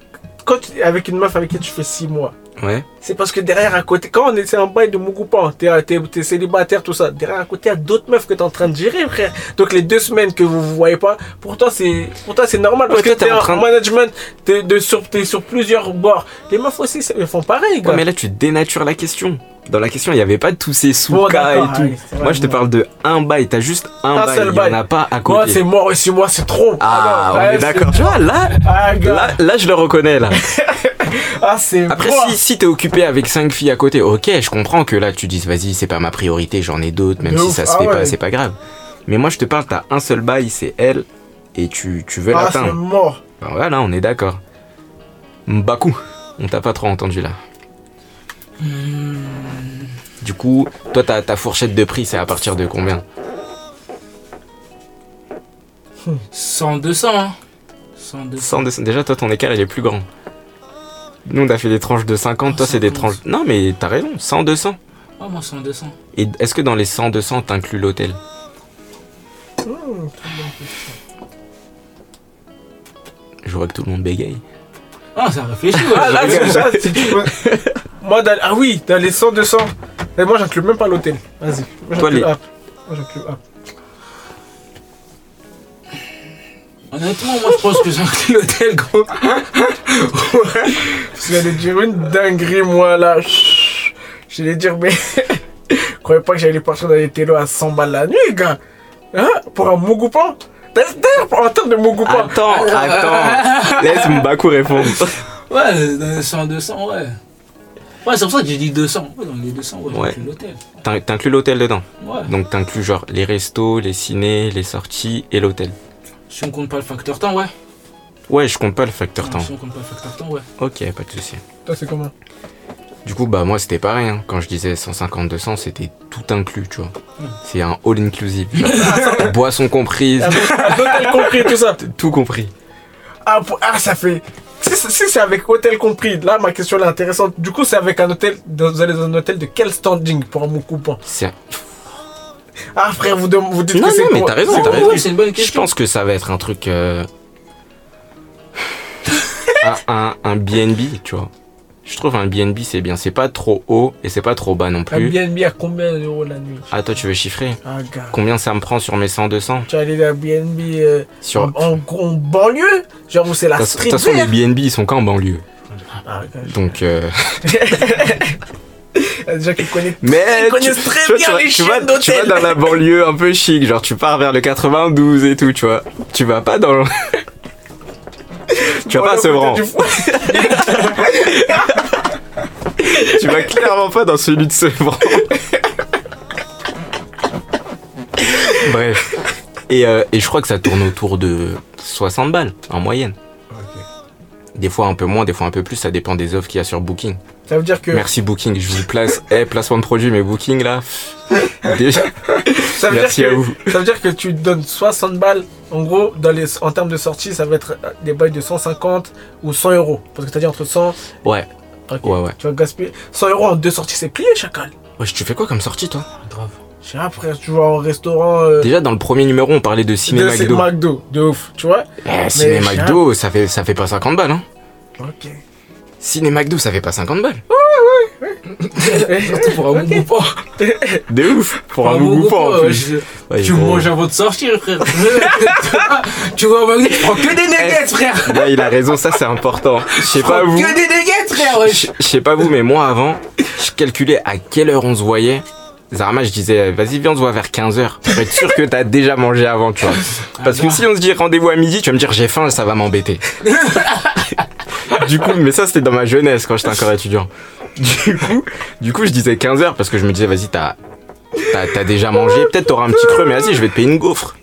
quand tu- avec une meuf avec qui tu fais 6 mois, Ouais. c'est parce que derrière à côté, quand on est c'est un bail de Mugupan, t'es t'es- célibataire, tout ça, derrière à côté, il y a d'autres meufs que t'es en train de gérer, frère. Donc les deux semaines que vous vous voyez pas, pour toi c'est pour toi c'est normal parce Ouais, que t'es en en train management, t'es sur, t'es sur plusieurs bords. Les meufs aussi, elles font pareil, gars. Ouais, mais là, tu dénatures la question. Dans la question, il n'y avait pas tous ces Bon, sous-cas et tout. Moi, je te bon. parle de un bail. T'as juste un, Un bail. Il n'y en a pas à Moi, côté. c'est mort et 6 mois, c'est trop. Ah, on ouais, est d'accord. <laughs> Tu vois, là, Ah, là, là, je le reconnais, là. <laughs> Ah, c'est Après, mort. si, si t'es occupé avec cinq filles à côté, ok, je comprends que là, tu dises, vas-y, c'est pas ma priorité, j'en ai d'autres, même De si ouf. ça se Ah fait ouais. pas, c'est pas grave. Mais moi, je te parle, t'as un seul bail, c'est elle, et tu, tu veux Ah, c'est l'atteindre. mort. Ben voilà, on est d'accord. Mbaku, on t'a pas trop entendu là. Du coup, toi, ta, ta fourchette de prix, c'est à partir de combien? 100, 200, hein. 100, 200. 100, 200. Déjà, toi, ton écart, il est plus grand. Nous, on a fait des tranches de 50, toi, c'est des 50. tranches. Non, mais t'as raison, 100, 200. Ah, moi, 100, 200. Et est-ce que dans les 100, 200, t'inclus l'hôtel? Je vois que tout le monde bégaye. Ah, ça réfléchit, <laughs> Ah, là, ouais. c'est ça. Moi, dans- ah oui, dans les 100, 200. Et moi, j'inclus même pas l'hôtel. Vas-y. Moi, Toi, j'inclus les- app. Moi, j'inclus app. Honnêtement, moi, je pense que j'ai inclus l'hôtel, gros. <laughs> Parce que j'allais dire une dinguerie, moi, là. Chut. J'allais dire, mais. Je <laughs> croyais pas que j'allais partir dans les télos à 100 balles la nuit, gars. Hein? Pour un Mougoupan D'ailleurs, en termes de Mougoupan. Attends, attends. <laughs> Laisse Mbaku répondre. Ouais, dans les 100, 200, ouais. Ouais, c'est pour ça que j'ai dit 200. Ouais, dans les 200, ouais, j'ai Ouais. inclus l'hôtel. T'in- T'inclus l'hôtel dedans. Ouais. Donc t'inclus genre les restos, les cinés, les sorties et l'hôtel. Si on compte pas le facteur temps, ouais. Ouais, je compte pas le facteur temps. Si on compte pas le facteur temps, ouais. Ok, pas de souci. Toi, c'est comment Du coup, bah moi c'était pareil. hein. Quand je disais 150, 200, c'était tout inclus, tu vois. C'est un all inclusive. <laughs> <laughs> Boisson comprise, Avec hôtel compris, tout ça. <laughs> tout compris. Ah, pour- ah, ça fait. Si, c'est avec hôtel compris, là, ma question est intéressante. Du coup, c'est avec un hôtel. Vous allez dans un hôtel de quel standing pour un Mougoupan C'est- Ah, frère, vous, dem- vous dites Non, que c'est non, mais t'as raison, c'est t'as raison. Ouais, une bonne Je question. pense que ça va être un truc. euh, un, un, un BNB, tu vois. Je trouve un BNB c'est bien. C'est pas trop haut et c'est pas trop bas non Un plus. BNB à combien d'euros la nuit Ah, toi tu veux chiffrer Ah. Combien ça me prend sur mes 100, 200 Tu vas aller à BNB euh, Sur. en, en- en banlieue Genre où c'est la De toute street façon, les BNB ils sont qu'en banlieue. Ah. Donc. euh, <laughs> Il y a des gens qui connaissent, Mais ils tu, connaissent très tu bien tu vas- les tu vas, tu dans la banlieue un peu chic, genre tu pars vers le 92 et tout, tu vois. Tu vas pas dans. <laughs> tu vas pas à Sevran. <laughs> Tu vas clairement pas dans celui de Sevran. Bref. Et, euh, et je crois que ça tourne autour de 60 balles en moyenne. Des fois un peu moins, des fois un peu plus, ça dépend des offres qu'il y a sur Booking. Ça veut dire que, Merci Booking, je vous place. Eh, placement de produit, mais Booking là. Déjà, <laughs> ça veut merci dire à que, vous. ça veut dire que tu donnes 60 balles. En gros, dans les, en termes de sortie, ça va être des bails de 150 ou 100 euros. Parce que t'as dit entre 100. Ouais, ouais, ouais. Tu vas gaspiller 100 euros en deux sorties, c'est plié, chacal. Wesh, tu fais quoi comme sortie toi? Grave. Je sais pas, frère, tu vas au restaurant. Euh, Déjà dans le premier numéro, on parlait de ciné de- McDo. McDo, de ouf, tu vois? Eh, ciné McDo, ça fait, ça fait pas 50 balles, hein. Ok. Ciné McDo, ça fait pas 50 balles. <laughs> Surtout pour un bon coupon. De ouf. Pour un goût coupon, en je- Ouais, Tu gros. manges avant de sortir, frère. <laughs> tu vois, au McDo, tu prends que des nuggets, frère. Là, il a raison, ça c'est important. Je sais pas vous. Que des nuggets, frère. Je sais pas vous, mais moi avant, je calculais à quelle heure on se voyait. Zarma, je disais, vas-y, viens, on se voit vers 15h. Pour être sûr que t'as déjà mangé avant, tu vois. Parce que si on se dit rendez-vous à midi, tu vas me dire j'ai faim, ça va m'embêter. <laughs> du coup, mais ça c'était dans ma jeunesse quand j'étais encore étudiant. Du coup, du coup, je disais 15h parce que je me disais, vas-y, t'as. T'as, t'as déjà mangé, peut-être t'auras un petit creux, mais vas-y, je vais te payer une gaufre.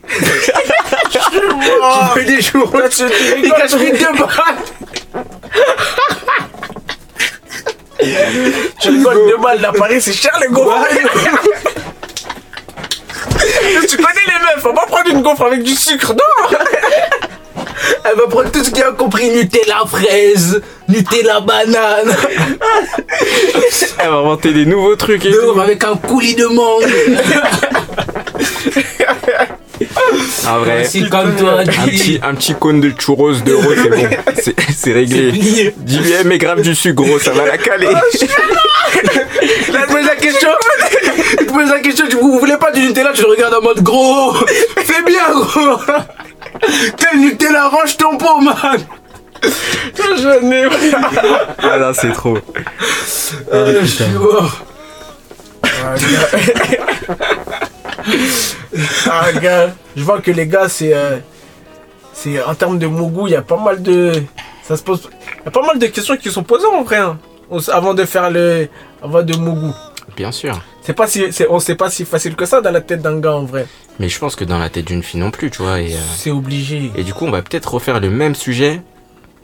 Oh, Tu fais des jours. Tu Il cache deux balles. Tu rigoles deux balles Paris, c'est cher les gaufres. tu connais les meufs, on va prendre une gaufre avec du sucre, non? Elle va prendre tout ce qui a compris Nutella fraise, Nutella banane, Elle va inventer des nouveaux trucs et de tout. avec un coulis de mangue. En vrai, comme toi, un petit, un petit cône de churros d'euros, c'est bon. <laughs> C'est- réglé. Dis-lui, mais grave du sucre, gros, ça va la caler. Il te pose la question. Il te pose la question. Tu, vous voulez pas du Nutella Tu le regardes en mode gros. Fais bien, gros. Quel Nutella range ton pot, man. Je n'ai Ah là, c'est trop. Euh, je suis mort. Ah, gars. Ah, gars. Je vois que les gars, c'est. euh, c'est en termes de Mougou, il y a pas mal de. Ça se pose. Il y a pas mal de questions qui sont posées en vrai. hein, avant de faire le. Avant de Mougou. Bien sûr. C'est pas si. c'est- On sait pas si facile que ça dans la tête d'un gars en vrai. Mais je pense que dans la tête d'une fille non plus, tu vois. Et, euh, C'est obligé. et du coup, on va peut-être refaire le même sujet,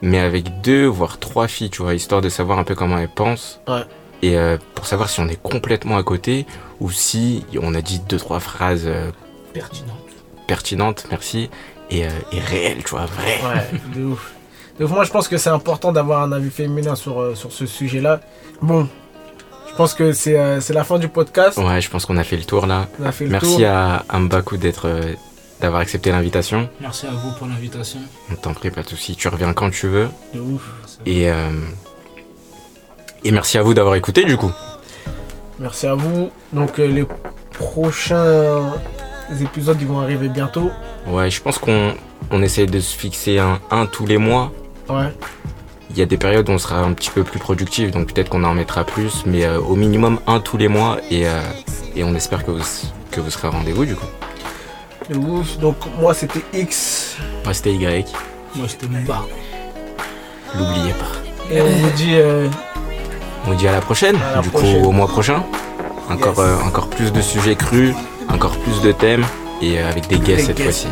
mais avec deux, voire trois filles, tu vois, histoire de savoir un peu comment elles pensent. Ouais. Et euh, pour savoir si on est complètement à côté ou si on a dit deux, trois phrases euh, Pertinent. pertinentes, merci, et, euh, et réelles, tu vois, vraies. Ouais, de ouf. Donc moi je pense que c'est important d'avoir un avis féminin sur, euh, sur ce sujet-là. Bon, pense que c'est euh, c'est la fin du podcast. Ouais, je pense qu'on a fait le tour là. On a fait le Merci tour. à Mbaku d'être, euh, d'avoir accepté l'invitation. Merci à vous pour l'invitation. On t'en prie, pas de soucis, tu reviens quand tu veux. De ouf. Et, euh, et merci à vous d'avoir écouté du coup. Merci à vous. Donc euh, les prochains épisodes ils vont arriver bientôt. Ouais, je pense qu'on on essaie de se fixer un, un tous les mois. Ouais. Il y a des périodes où on sera un petit peu plus productif, donc peut-être qu'on en mettra plus, mais euh, au minimum un tous les mois et, euh, et on espère que vous, que vous serez au rendez-vous du coup. Donc moi c'était X. Ouais, c'était Y, Moi, j'étais mon bar. l'oubliez pas. Et on vous dit euh, On vous dit à la prochaine, À la du prochaine. coup au mois prochain. Encore, Yes. euh, encore plus de sujets crus, encore plus de thèmes et avec des guests cette fois-ci.